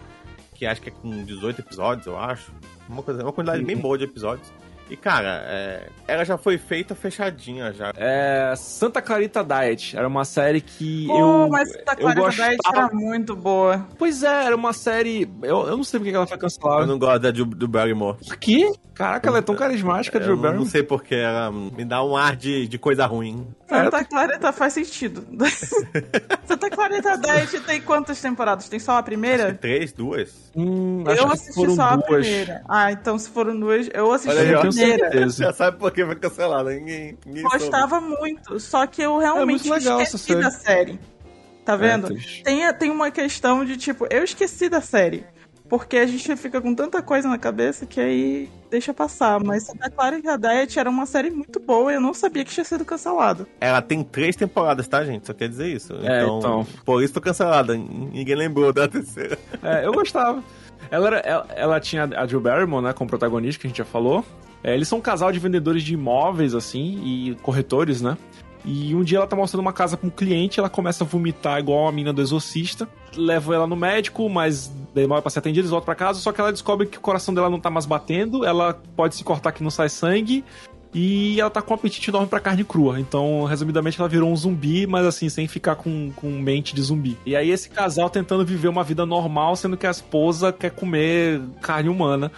que acho que é com 18 episódios, eu acho. Uma, coisa, uma quantidade bem boa de episódios. E, cara, é, ela já foi feita fechadinha já. É. Santa Clarita Diet. Era uma série que Pô, eu. Mas Santa Clarita gostava... Diet era muito boa. Pois é, era uma série. Eu, eu não sei porque ela foi cancelada. Eu não gosto da do, do Barrymore. Por quê? Caraca, ela é tão carismática, Drew Barrymore. Não sei porque ela me dá um ar de, de coisa ruim. Santa Clarita faz sentido. Santa Clarita Diet tem quantas temporadas? Tem só a primeira? três, duas. Hum, eu assisti só duas. a primeira. Ah, então se foram duas, eu assisti Olha, a primeira. Já sabe por que foi cancelada. Ninguém, ninguém Gostava soube. muito, só que eu realmente é esqueci série. da série. Tá é, vendo? É, tem, tem uma questão de tipo, eu esqueci da série. Porque a gente fica com tanta coisa na cabeça que aí deixa passar. Mas Santa Clara e Diet era uma série muito boa e eu não sabia que tinha sido cancelada. Ela tem três temporadas, tá, gente? Só quer dizer isso. É, então, então... por isso foi cancelada. Ninguém lembrou da terceira. É, eu gostava. Ela, era, ela, ela, tinha a Jill Barrymore, né, como protagonista, que a gente já falou. É, eles são um casal de vendedores de imóveis, assim, e corretores, né? E um dia ela tá mostrando uma casa com um cliente, ela começa a vomitar igual a mina do exorcista. Leva ela no médico, mas demora pra ser atendida, eles voltam pra casa, só que ela descobre que o coração dela não tá mais batendo, ela pode se cortar que não sai sangue. E ela tá com um apetite enorme pra carne crua. Então, resumidamente, ela virou um zumbi, mas assim, sem ficar com, com mente de zumbi. E aí, esse casal tentando viver uma vida normal, sendo que a esposa quer comer carne humana.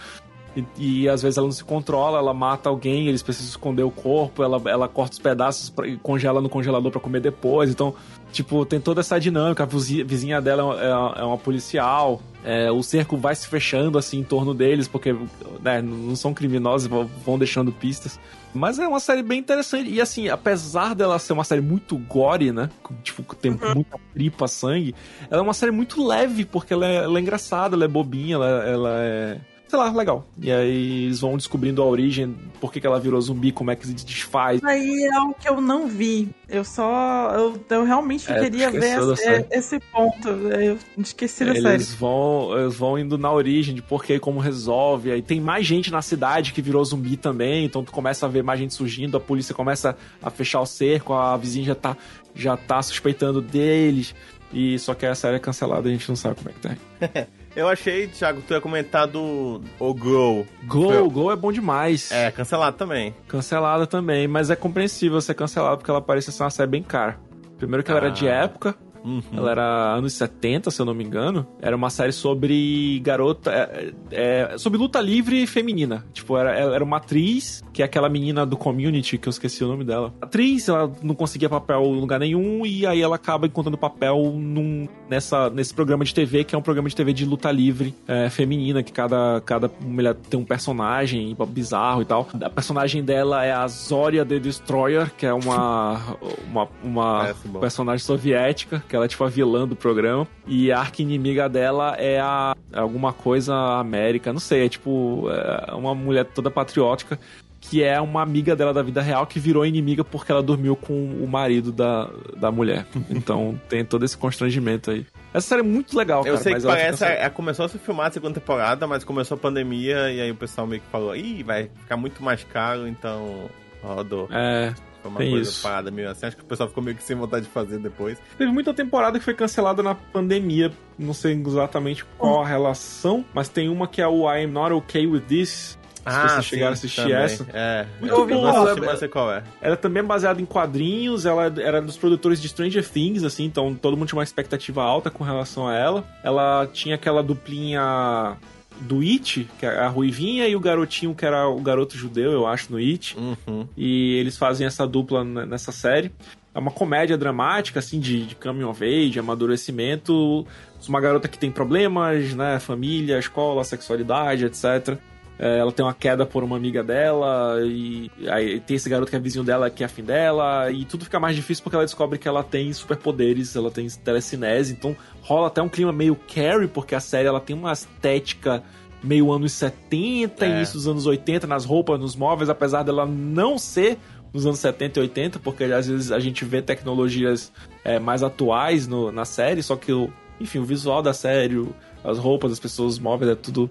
E, e, às vezes ela não se controla, ela mata alguém, eles precisam esconder o corpo, ela, ela corta os pedaços pra, e congela no congelador para comer depois. Então, tipo, tem toda essa dinâmica. A vizinha, dela é, é uma policial. É, o cerco vai se fechando assim em torno deles, porque né, não são criminosos, vão deixando pistas. Mas é uma série bem interessante. E assim, apesar dela ser uma série muito gore, né? Tipo, tem uhum. muita tripa, sangue, ela é uma série muito leve, porque ela é, ela é engraçada, ela é bobinha, ela, ela é sei lá, legal. E aí eles vão descobrindo a origem, por que, que ela virou zumbi, como é que se desfaz. Aí é o que eu não vi. Eu só. Eu, eu realmente é, queria ver esse, esse, ponto. Eu esqueci da eles série. Vão, eles vão indo na origem de por que como resolve. Aí tem mais gente na cidade que virou zumbi também. Então tu começa a ver mais gente surgindo, a polícia começa a fechar o cerco, a vizinha já tá, já tá suspeitando deles. E só que a série é cancelada, a gente não sabe como é que tá. Eu achei, Thiago, tu ia comentar do o Go. Go, o Go é bom demais. É, cancelado também. Cancelado também, mas é compreensível ser cancelado porque ela parece ser uma série bem cara. Primeiro que ela ah. era de ah. época, Uhum. Ela era anos 70, se eu não me engano. Era uma série sobre garota. É, é, sobre luta livre feminina. Tipo, era, era uma atriz, que é aquela menina do community, que eu esqueci o nome dela. atriz, ela não conseguia papel em lugar nenhum, e aí ela acaba encontrando papel num, nessa, nesse programa de TV, que é um programa de TV de luta livre é, feminina, que cada, cada mulher tem um personagem bizarro e tal. A personagem dela é a Zoria the Destroyer, que é uma, uma, uma personagem soviética que ela é tipo a vilã do programa. E a arqui-inimiga dela é a alguma coisa América, não sei, é tipo é uma mulher toda patriótica que é uma amiga dela da vida real que virou inimiga porque ela dormiu com o marido da, da mulher. Então tem todo esse constrangimento aí. Essa série é muito legal, eu cara. sei que parece, é, começou a se filmar a segunda temporada, mas começou a pandemia e aí o pessoal meio que falou, ih, vai ficar muito mais caro, então rodou. É, foi uma Tem coisa isso. parada meio assim. Acho que o pessoal ficou meio que sem vontade de fazer depois. Teve muita temporada que foi cancelada na pandemia. Não sei exatamente qual a relação, mas tem uma que é o I'm Not Okay With This. Ah, se vocês chegaram a assistir também. essa. É. Muito eu boa. Ela, mas sei qual é. Ela é também baseada em quadrinhos, ela era dos produtores de Stranger Things, assim, então todo mundo tinha uma expectativa alta com relação a ela. Ela tinha aquela duplinha do It, que é a Ruivinha, e o garotinho, que era o garoto judeu, eu acho, no It. Uhum. E eles fazem essa dupla nessa série. É uma comédia dramática, assim, de, de coming of age, amadurecimento. Uma garota que tem problemas, né? Família, escola, sexualidade, etc. É, ela tem uma queda por uma amiga dela, e aí tem esse garoto que é vizinho dela, que é afim dela, e tudo fica mais difícil porque ela descobre que ela tem superpoderes, ela tem telecinese, então rola até um clima meio Carrie, porque a série ela tem uma estética meio anos 70, é. início dos anos 80, nas roupas, nos móveis, apesar dela não ser nos anos 70 e 80, porque às vezes a gente vê tecnologias é, mais atuais no, na série, só que o, enfim, o visual da série, as roupas das pessoas, os móveis, é tudo,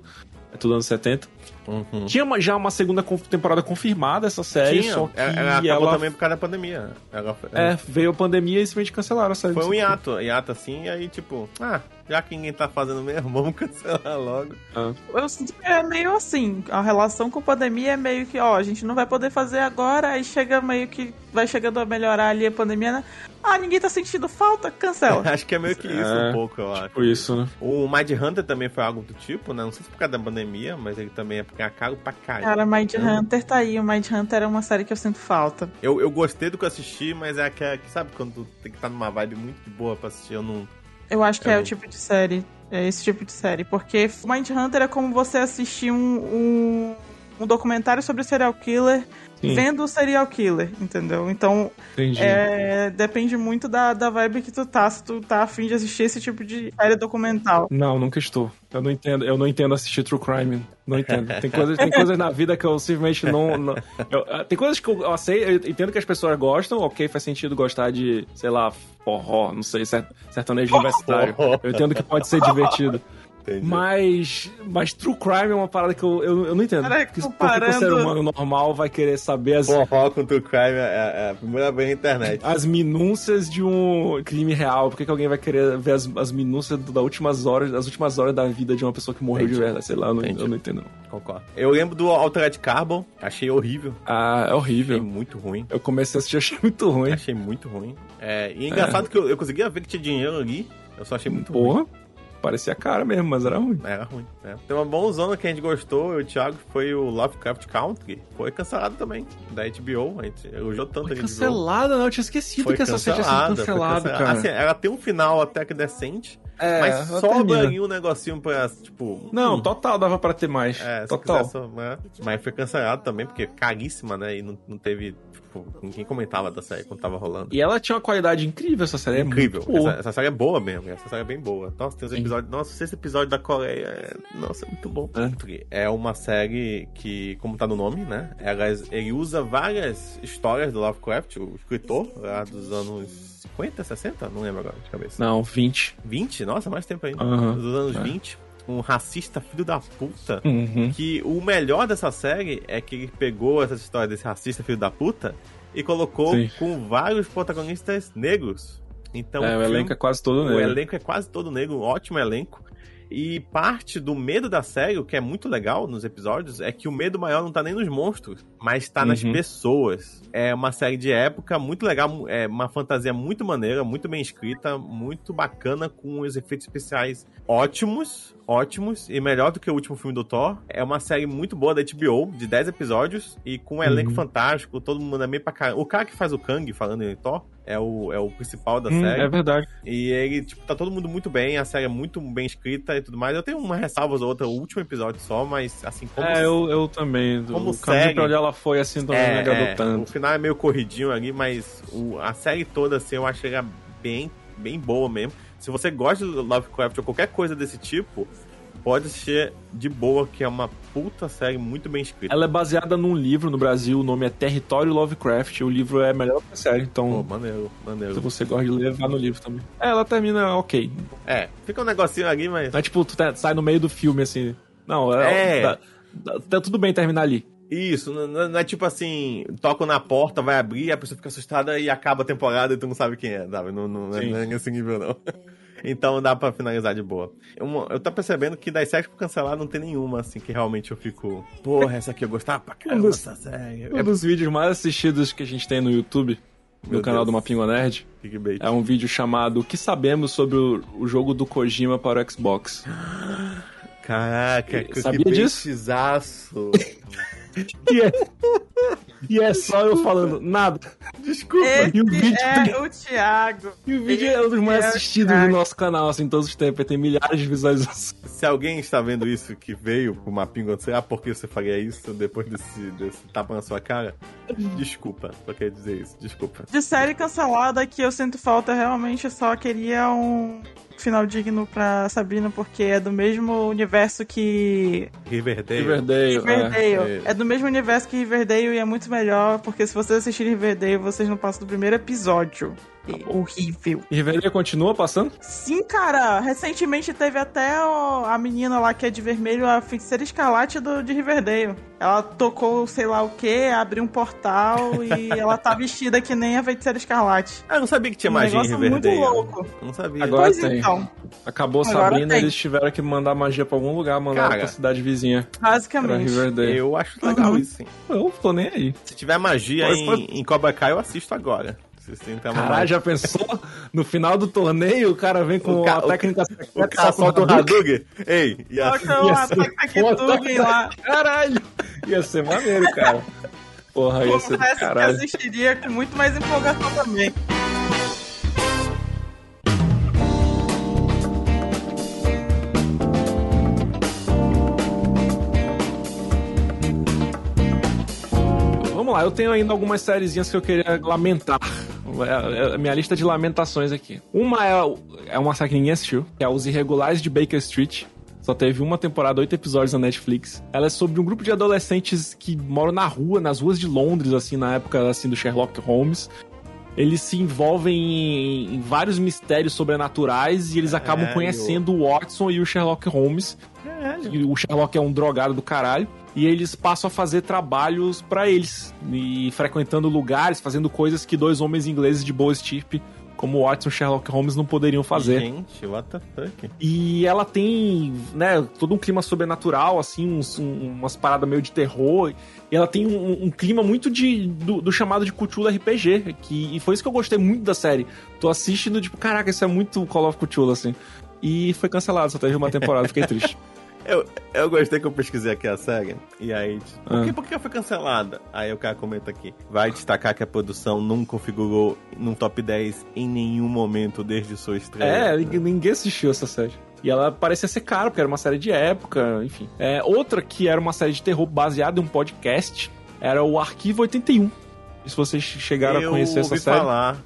é tudo anos 70. Uhum. Tinha uma, já uma segunda temporada confirmada essa série, Tinha. só que ela, ela também por causa da pandemia. Ela, é, veio a pandemia e simplesmente cancelaram a série. Foi um hiato, hiato assim, e aí tipo, ah, já que ninguém tá fazendo mesmo, vamos cancelar logo. Ah. Eu sinto que é meio assim, a relação com a pandemia é meio que, ó, a gente não vai poder fazer agora, aí chega meio que, vai chegando a melhorar ali a pandemia, né? Ah, ninguém tá sentindo falta, cancela. acho que é meio que isso é, um pouco, eu tipo acho. isso, né? O Mind Hunter também foi algo do tipo, né? Não sei se por causa da pandemia, mas ele também é porque é caro pra caralho. Cara, Mind Hunter tá aí. O Mind Hunter é uma série que eu sinto falta. Eu, eu gostei do que eu assisti, mas é aquela que, sabe, quando tu tem que estar tá numa vibe muito de boa pra assistir, eu não... Eu acho que eu é não... o tipo de série. É esse tipo de série. Porque Mind Hunter é como você assistir um, um, um documentário sobre serial killer Sim. vendo o serial killer, entendeu? Então, é, depende muito da, da vibe que tu tá, se tu tá afim de assistir esse tipo de série documental. Não, nunca estou. Eu não entendo, eu não entendo assistir True Crime. Não entendo. Tem coisas, tem coisas na vida que eu simplesmente não. não eu, ah, tem coisas que eu, eu sei, eu entendo que as pessoas gostam, ok, faz sentido gostar de, sei lá, forró, não sei, sertanejo universitário. Eu entendo que pode ser divertido. Entendi. Mas, mas True Crime é uma parada que eu, eu, eu não entendo. Cara, Porque comparando- Por que o ser humano normal vai querer saber as, Fofoca com True Crime é, é a primeira vez na internet. as minúcias de um crime real? Por que, que alguém vai querer ver as, as minúcias das últimas horas, das últimas horas da vida de uma pessoa que morreu de Entendi. verdade? Sei lá, eu não, eu não entendo. não. Concordo. Eu lembro do Altered Carbon, achei horrível. Ah, é Achei horrível. muito ruim. Eu comecei a assistir, achei muito ruim. Achei muito ruim. É, e é engraçado que eu, eu conseguia ver que tinha dinheiro ali, eu só achei muito ruim. Parecia cara mesmo, mas era ruim. Era ruim. É. Tem uma boa zona que a gente gostou, eu e o Thiago, que foi o Lovecraft Country. Foi cancelado também, da HBO. A gente elogiou tanto Foi a HBO. cancelada, não. Eu tinha esquecido Foi que essa série tinha cancelada, sido foi cancelada, cancelada. cara. Assim, ela tem um final até que decente, É, mas sobra ali um negocinho pra, tipo... Não, hum, total dava pra ter mais. É, total. só- né? Mas foi cancelado também, porque é caríssima, né? E não, não teve, tipo, ninguém comentava da série quando tava rolando. E ela tinha uma qualidade incrível, essa série. Incrível. É muito boa. Essa, essa série é boa mesmo. Essa série é bem boa. Nossa, tem os episódios. Nossa, esse episódio da Coreia é. Nossa, é muito bom. É uma série que, como tá no nome, né? Ela, ele usa várias histórias do Lovecraft, o escritor, lá dos anos 50, 60? Não lembro agora de cabeça. Não, 20. 20? Nossa, mais tempo ainda. Aham. Dos anos É. 20. Um racista filho da puta. Uhum. Que o melhor dessa série é que ele pegou essa história desse racista filho da puta e colocou Sim. com vários protagonistas negros. Então, é, o filme- elenco é quase todo o nele. elenco é quase todo negro, um ótimo elenco. E parte do medo da série, o que é muito legal nos episódios, é que o medo maior não tá nem nos monstros, mas tá nas Uhum. pessoas. É uma série de época muito legal, é uma fantasia muito maneira, muito bem escrita, muito bacana, com os efeitos especiais ótimos, ótimos, e melhor do que o último filme do Thor. É uma série muito boa da HBO, de 10 episódios, e com um elenco Uhum. fantástico, todo mundo é meio pra caramba. O cara que faz o Kang, falando em Thor, é o, é o principal da Hum, série. é verdade. E ele, tipo, tá todo mundo muito bem, a série é muito bem escrita e tudo mais. Eu tenho uma ressalvas ou outra, o último episódio só, mas assim, como. é, eu, eu também. como o segue- pra onde ela foi, assim, não me é, agradou é, o tanto. final é meio corridinho ali, mas o- a série toda, assim, eu achei ela bem, bem boa mesmo. Se você gosta do Lovecraft ou qualquer coisa desse tipo, pode assistir de boa, que é uma puta série muito bem escrita. Ela é baseada num livro no Brasil, o nome é Território Lovecraft. O livro é melhor que a série, Pô, então. maneiro, maneiro. Se você gosta de ler, vá no livro também. É, ela termina ok. É, fica um negocinho ali, mas. Não é tipo, tu tá- sai no meio do filme, assim. Não, é. É. Tá, tá- tá tudo bem terminar ali. Isso, não, é tipo assim, tocam na porta, vai abrir, a pessoa fica assustada e acaba a temporada e tu não sabe quem é, sabe? Não, não, não é- não é nesse nível, não. Então dá pra finalizar de boa. Eu, eu tô percebendo que das séries pra cancelar não tem nenhuma, assim, que realmente eu fico. Porra, essa aqui eu gostava pra caramba Um dos- série. Um É dos vídeos mais assistidos que a gente tem no YouTube, no Meu canal Deus. do Mapingo Nerd, é um vídeo chamado O que sabemos sobre o, o jogo do Kojima para o Xbox? Caraca, que Sabia disso? clickbaitzaço. E é, e é só eu falando nada. Desculpa. Esse E o vídeo é o Thiago. E o vídeo é um dos mais É, assistidos do nosso canal, assim, todos os tempos. Ele tem milhares de visualizações. Se alguém está vendo isso que veio pro Mapingo, sei lá por que você faria isso depois desse, desse tapa na sua cara, desculpa, só queria dizer isso, desculpa. De série cancelada que eu sinto falta, realmente eu só queria um final digno pra Sabrina, porque é do mesmo universo que Riverdale. Riverdale. Riverdale. é. É, do mesmo universo que Riverdale e é muito melhor, porque se vocês assistirem Riverdale, vocês não passam do primeiro episódio. É horrível. E Riverdale continua passando? Sim, cara. Recentemente teve até o- a menina lá que é de vermelho, a feiticeira escarlate do, de Riverdale. Ela tocou sei lá o que, abriu um portal e ela tá vestida que nem a feiticeira escarlate. Ah, eu não sabia que tinha Um magia em negócio muito Riverdale. louco. Não sabia. Agora pois tem. então, Acabou Agora Sabrina, tem. eles tiveram que mandar magia pra algum lugar, mandaram Cara, pra cidade vizinha. Pra basicamente. Riverdale. Eu, Eu acho legal Uhum. isso, sim. não tô nem aí. Se tiver magia em, pode- em Cobra Kai, eu assisto agora. Se você tentar uma Caralho, já pensou? No final do torneio, o cara vem com O ca- a técnica O cara solta o Hadouken. Ei, e a... O. Tugen lá. Caralho! Ia ser maneiro, cara. Porra, ia ser do Confesso que caralho. assistiria com muito mais empolgação também. Lá, eu tenho ainda algumas sériezinhas que eu queria lamentar. É a minha lista de lamentações aqui. Uma é, é uma série que ninguém assistiu, que é Os Irregulares de Baker Street. Só teve uma temporada, oito episódios na Netflix. Ela é sobre um grupo de adolescentes que moram na rua, nas ruas de Londres, assim, na época assim, do Sherlock Holmes. eles se envolvem em, em vários mistérios sobrenaturais e eles acabam É, conhecendo o Watson e o Sherlock Holmes. E o Sherlock é um drogado do caralho. E eles passam a fazer trabalhos pra eles. E frequentando lugares, fazendo coisas que dois homens ingleses de boa estirpe, como Watson e Sherlock Holmes, não poderiam fazer. Gente, what the fuck? E ela tem, né, todo um clima sobrenatural, assim, uns, um- umas paradas meio de terror. E ela tem um, um clima muito de, do, do chamado de Cthulhu RPG. Que, e foi isso que eu gostei muito da série. Tô assistindo, tipo, caraca, isso é muito Call of Cthulhu, assim. E foi cancelado, só teve uma temporada, fiquei triste. Eu, eu gostei que eu pesquisei aqui a série. E aí, tipo, por, Ah. que, por que foi cancelada? Aí o cara comenta aqui. Vai destacar que a produção não configurou num top 10 em nenhum momento desde sua estreia. É, ninguém- ninguém assistiu essa série. E ela parecia ser cara, porque era uma série de época, enfim. É, outra que era uma série de terror baseada em um podcast era o Arquivo 81. E se vocês chegaram eu a conhecer essa ouvi série. falar.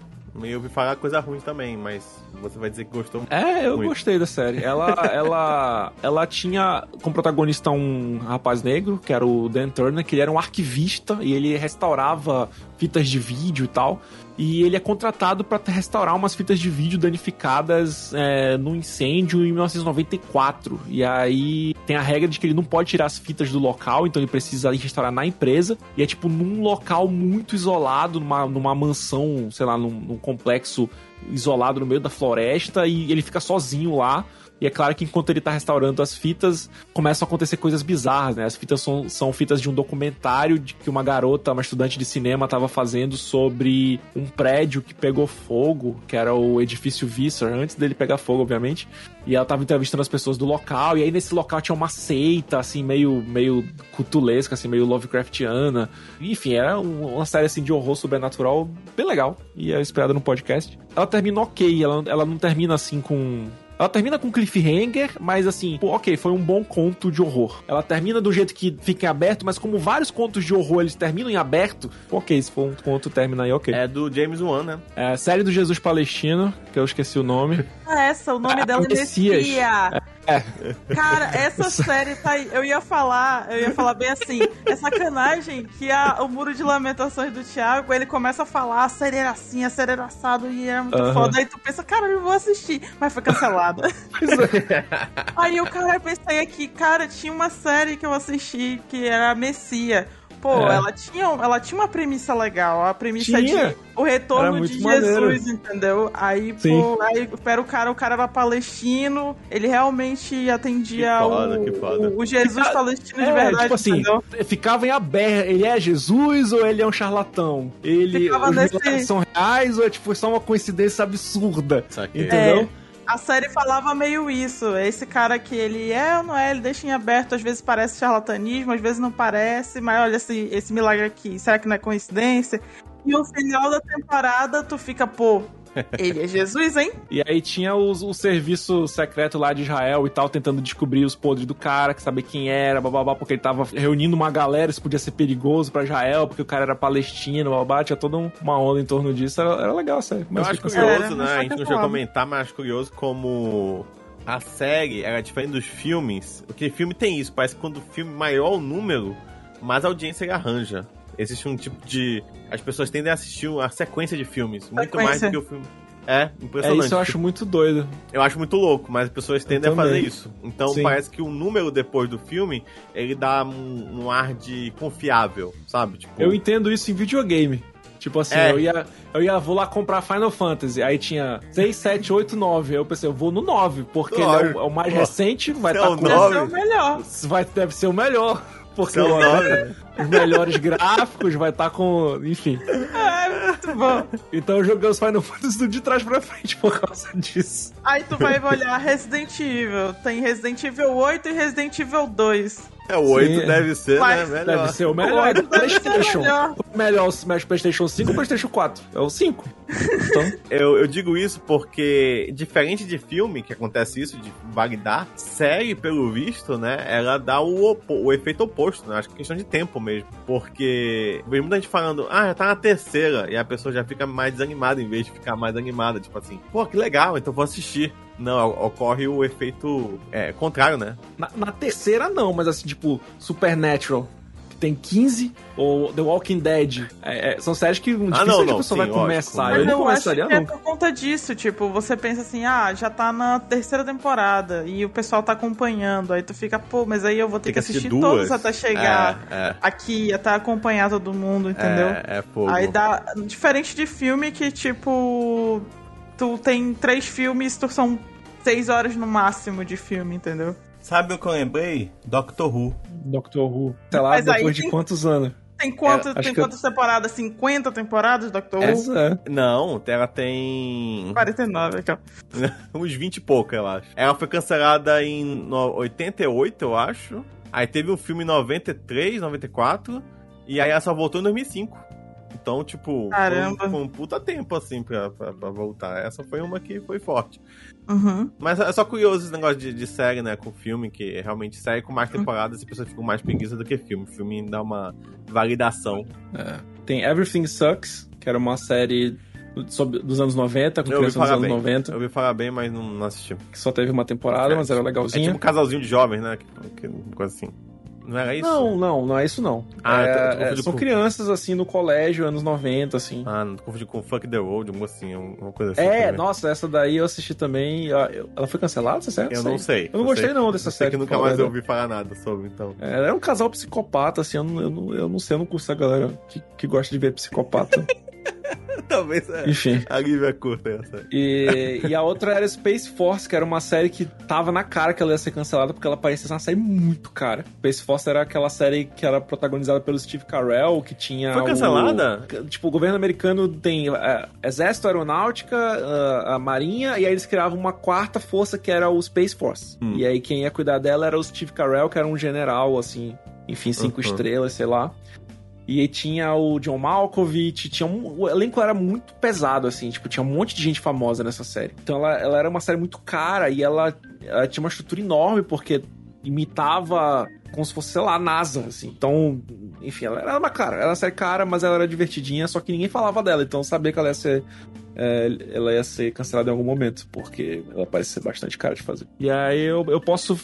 Eu ouvi falar coisa ruim também, mas você vai dizer que gostou. É, eu Muito. gostei da série. Ela, ela, ela tinha como protagonista um rapaz negro, que era o Dan Turner, que ele era um arquivista e ele restaurava fitas de vídeo e tal. E ele é contratado para restaurar umas fitas de vídeo danificadas é, no incêndio em 1994. E aí tem a regra de que ele não pode tirar as fitas do local, então ele precisa restaurar na empresa. E é tipo num local muito isolado, numa, numa mansão, sei lá, num, num complexo isolado no meio da floresta e ele fica sozinho lá. E é claro que enquanto ele tá restaurando as fitas, começam a acontecer coisas bizarras, né? As fitas são, são fitas de um documentário de que uma garota, uma estudante de cinema, tava fazendo sobre um prédio que pegou fogo, que era o edifício Visser, antes dele pegar fogo, obviamente. E ela tava entrevistando as pessoas do local, e aí nesse local tinha uma seita, assim, meio, meio cutulesca, assim, meio Lovecraftiana. Enfim, era um- uma série, assim, de horror sobrenatural bem legal, e é esperada no podcast. Ela termina ok, ela, ela não termina, assim, com... Ela termina com cliffhanger, mas assim, pô, ok, foi um bom conto de horror. Ela termina do jeito que fica em aberto, mas como vários contos de horror eles terminam em aberto, ok, se for um conto termina aí, ok. É do James Wan, né? É, série do Jesus Palestino, que eu esqueci o nome. Ah, essa, o nome Ah, dela é Messias. Messia. Cara, essa série tá aí. Eu ia falar, eu ia falar bem assim. É sacanagem que a, o muro de lamentações do Thiago, ele começa a falar, a série era assim, a série era assado e era muito Aham. foda. Aí tu pensa, cara, eu vou assistir. Mas foi cancelada. aí o cara, pensei aqui, cara, tinha uma série que eu assisti que era a Messia. Pô, É. ela, tinha, ela tinha uma premissa legal. A premissa Tinha. de o retorno de maneiro. Jesus, entendeu? Aí, Sim. pô, aí era o cara, o cara era palestino, ele realmente atendia Que foda, o, que foda. o, Jesus Fica- palestino de É, verdade, tipo assim, entendeu? ficava em aberto. Ele é Jesus ou ele é um charlatão? Ele Ficava os nesse- são reais ou é tipo só uma coincidência absurda? Saquei. Entendeu? A série falava meio isso. Esse cara que ele é ou não é, ele deixa em aberto, às vezes parece charlatanismo, às vezes não parece, mas olha esse, esse milagre aqui, será que não é coincidência? E no final da temporada tu fica, pô, ele é Jesus, hein? E aí tinha os- o serviço secreto lá de Israel e tal, tentando descobrir os podres do cara, que saber quem era, bababá, porque ele tava reunindo uma galera, isso podia ser perigoso pra Israel, porque o cara era palestino, babá, tinha toda um- uma onda em torno disso, era, era legal, sério. Eu Mas acho foi curioso. É, né? A gente não chegou a comentar, mas acho curioso como a série era diferente dos filmes. Porque filme tem isso, parece que quando o filme maior o número, mais audiência ele arranja. Existe um tipo de. As pessoas tendem a assistir a sequência de filmes, muito mais do Sequência. que o filme. É, É impressionante. isso eu acho muito doido. Eu acho muito louco, mas as pessoas tendem a fazer isso. Então Sim. parece que o número depois do filme, ele dá um, um ar de confiável, sabe? Tipo, Eu entendo isso em videogame. Tipo assim, É. eu, ia, eu ia, vou lá comprar Final Fantasy, aí tinha 6, 7, 8, 9. Aí eu pensei, eu vou no 9, porque ele é o, é o mais Pô, recente, vai é estar o com. nove, Esse é o melhor. Vai, deve ser o melhor. Porque Seu né, nome. Os melhores gráficos, vai estar com. Enfim. É, muito bom. Então eu joguei os Final Fantasy de trás pra frente por causa disso. Aí tu vai olhar Resident Evil. Tem Resident Evil 8 e Resident Evil 2. É, o 8 Sim. deve ser, Mas né? Melhor. Deve ser o melhor o PlayStation. melhor. O melhor, o Smash PlayStation 5 ou PlayStation 4? É o 5. Então, Eu, eu digo isso porque, diferente de filme, que acontece isso, de validar, série, pelo visto, né, ela dá o, opo- o efeito oposto, né? Acho que é questão de tempo mesmo. Porque vejo muita gente falando, ah, já tá na terceira, e a pessoa já fica mais desanimada em vez de ficar mais animada, tipo assim, pô, que legal, então vou assistir. Não, ocorre o efeito é, contrário, né? na, na terceira não, mas assim, tipo, Supernatural. Tem 15, ou The Walking Dead. É, é, são séries que Ah, dificilmente não, não, a pessoa sim, vai começar. Eu não acho que é por conta disso, tipo, você pensa assim, ah, já tá na terceira temporada e o pessoal tá acompanhando, aí tu fica, pô, mas aí eu vou ter que que assistir todos até chegar É, é. aqui, até acompanhar todo mundo, entendeu? É, é fogo. Aí dá. Diferente de filme que, tipo. Tu tem três filmes, tu são seis horas no máximo de filme, entendeu? Sabe o que eu lembrei? Doctor Who. Doctor Who. Sei lá, Mas aí depois de tem- quantos anos? Tem, quanto, É, tem que eu- quantas temporadas? 50 temporadas, Doctor Who? Essa é. Não, ela tem 49, aqui, ó. uns 20 e pouco, eu acho. Ela foi cancelada em no- 88, eu acho. Aí teve um filme em 93, 94. E aí ela só voltou em 2005. Então, tipo, Caramba. Foi, um, puta tempo, assim, pra, pra, pra voltar. Essa foi uma que foi forte. Uhum. Mas é só curioso esse negócio de, de série, né, com filme, que realmente série com mais temporadas e pessoas ficam mais preguiça do que filme. Filme dá uma validação. É. Tem Everything Sucks, que era uma série sobre, dos anos 90, com crianças dos anos bem. 90, Eu ouvi falar bem, mas não, não assisti. que só teve uma temporada, mas era É legalzinha. tipo um casalzinho de jovens, né? Que, que, coisa assim. Não era isso? Não, não, não é isso não. Ah, É, é, são com- crianças, assim, no colégio, anos 90, assim. Ah, não confundi com Fuck the Road, algo assim, uma coisa assim. é, também. nossa, essa daí eu assisti também. Ela foi cancelada, essa série? Eu não sei. Eu não gostei sei. não dessa série. que nunca mais a eu ouvi falar nada sobre, então. É, Era um casal psicopata, assim, eu não, eu não, eu não sei, eu não curto essa galera que, que gosta de ver psicopata. Talvez é. Enfim. A Lívia curta essa. E, e a outra era Space Force, que era uma série que tava na cara que ela ia ser cancelada, porque ela parecia ser uma série muito cara. Space Force era aquela série que era protagonizada pelo Steve Carell, que tinha. Foi o- cancelada? tipo, o governo americano tem é, Exército, Aeronáutica, a, a Marinha, e aí eles criavam uma quarta força que era o Space Force. Hum. E aí quem ia cuidar dela era o Steve Carell, que era um general, assim, enfim, cinco Uhum. estrelas, sei lá. E tinha o John Malkovich, tinha um, o elenco era muito pesado, assim, tipo, tinha um monte de gente famosa nessa série. Então ela, ela era uma série muito cara e ela, ela tinha uma estrutura enorme, porque imitava como se fosse, sei lá, a NASA, assim. Então, enfim, ela era uma cara, era uma série cara, mas ela era divertidinha, só que ninguém falava dela, então sabia que ela ia ser. é, ela ia ser cancelada em algum momento, porque ela parece ser bastante cara de fazer. E aí eu, eu posso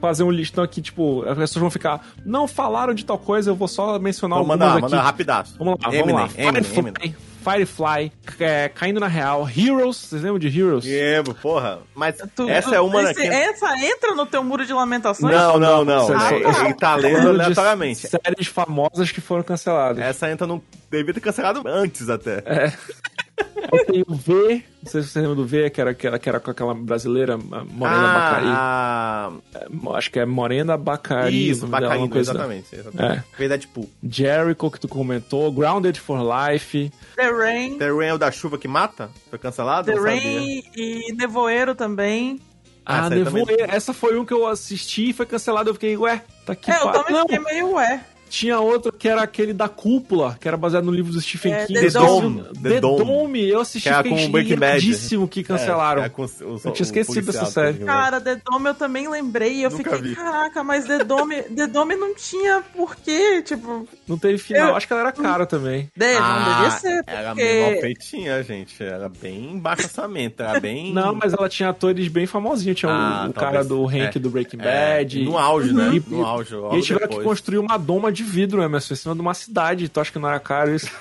fazer um listão aqui, tipo, as pessoas vão ficar, não falaram de tal coisa, eu vou só mencionar Vamos algumas mandar, aqui. mandar rapidaço. Vamos lá, Eminem, vamos lá. Eminem, Firefly, Firefly é, Caindo na Real, Heroes, vocês lembram de Heroes? Lembro, porra. Mas Tu- essa é uma esse-. Essa entra no teu muro de lamentações? Não, não, não. Isso é- Ele- Ele tá lendo aleatoriamente. Séries famosas que foram canceladas. Essa entra no. Devia ter cancelado antes até. Aí tem o V, não sei se você lembra do V, que era, que era, que era com aquela brasileira, Morena Bacari. ah, É, Acho que é Morena Bacari. isso, uma coisa- exatamente. exatamente. É. Fez Deadpool. Jericho, que tu comentou, Grounded for Life. The Rain, The Rain é o da chuva que mata? Foi cancelado? The. Rain e Nevoeiro também. Ah, Ah, Nevoeiro. também- Essa foi um que eu assisti e foi cancelado. Eu fiquei, ué, tá aqui. é, eu também fiquei meio ué. Tinha outro que era aquele da cúpula, que era baseado no livro do Stephen É, King. The Eu Dome. The The Dome. Dome. Eu assisti Que era fiquei com Breaking Bad. iradíssimo que cancelaram. É, é com o- o- Eu tinha o esquecido dessa série. Bad. Cara, The Dome eu também lembrei eu Nunca fiquei, vi. caraca, mas The Dome, The Dome não tinha porquê, tipo... Não teve final. Eu- Acho que ela era cara também. De, não Ah, devia ser, Era meio mal porque... feitinha, gente. Era bem baixo orçamento. Era bem. Não, mas ela tinha atores bem famosinhos. Tinha o- Ah, o, talvez. cara do Hank É. do Breaking É, Bad. no auge, né? E- No auge. E tiveram que construir uma doma de vidro, Emerson, em cima de uma cidade. Tu acha que não era caro isso?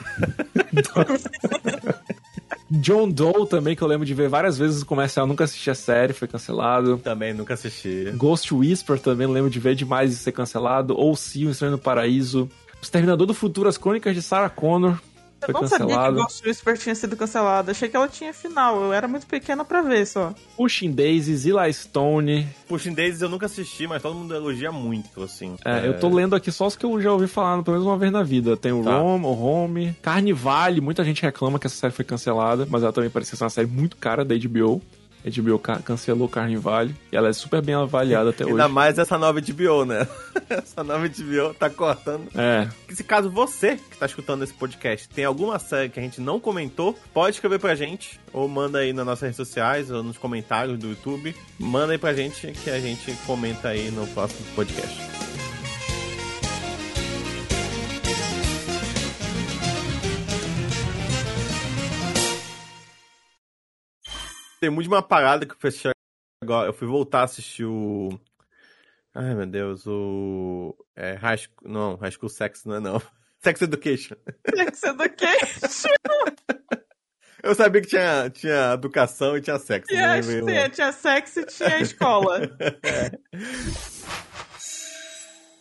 John Doe também, que eu lembro de ver várias vezes o comercial, nunca assisti a série, foi cancelado. Também nunca assisti. Ghost Whisper também, lembro de ver demais e ser cancelado. Ou Se, O Estranho no Paraíso. O Exterminador do Futuro, As Crônicas de Sarah Connor, foi Eu não sabia que cancelado. Ghost Whisper tinha sido cancelado. Achei que ela tinha final. Eu era muito pequena pra ver só. Pushing Daisies, Eli Stone. Pushing Daisies eu nunca assisti, mas todo mundo elogia muito, assim. É, eu tô lendo aqui só os que eu já ouvi falar pelo menos uma vez na vida. Tem o Tá. Rome, o Home, Carnivale, muita gente reclama que essa série foi cancelada, mas ela também parecia ser uma série muito cara da HBO. HBO ca- cancelou Carnivale e ela é super bem avaliada até Ainda hoje. mais essa nova HBO, né? essa nova HBO tá cortando. É, Se caso você que tá escutando esse podcast tem alguma série que a gente não comentou, pode escrever pra gente, ou manda aí nas nossas redes sociais, ou nos comentários do YouTube. Manda aí pra gente que a gente comenta aí no próximo podcast. Tem muito de uma parada que eu assistir agora. Eu fui voltar a assistir o Ai, meu Deus, o. É, high school... Não, High School Sex não é não. Sex Education. Sex Education. Eu sabia que tinha, tinha educação e tinha sexo. Tinha, tinha, tinha sexo e tinha escola. é.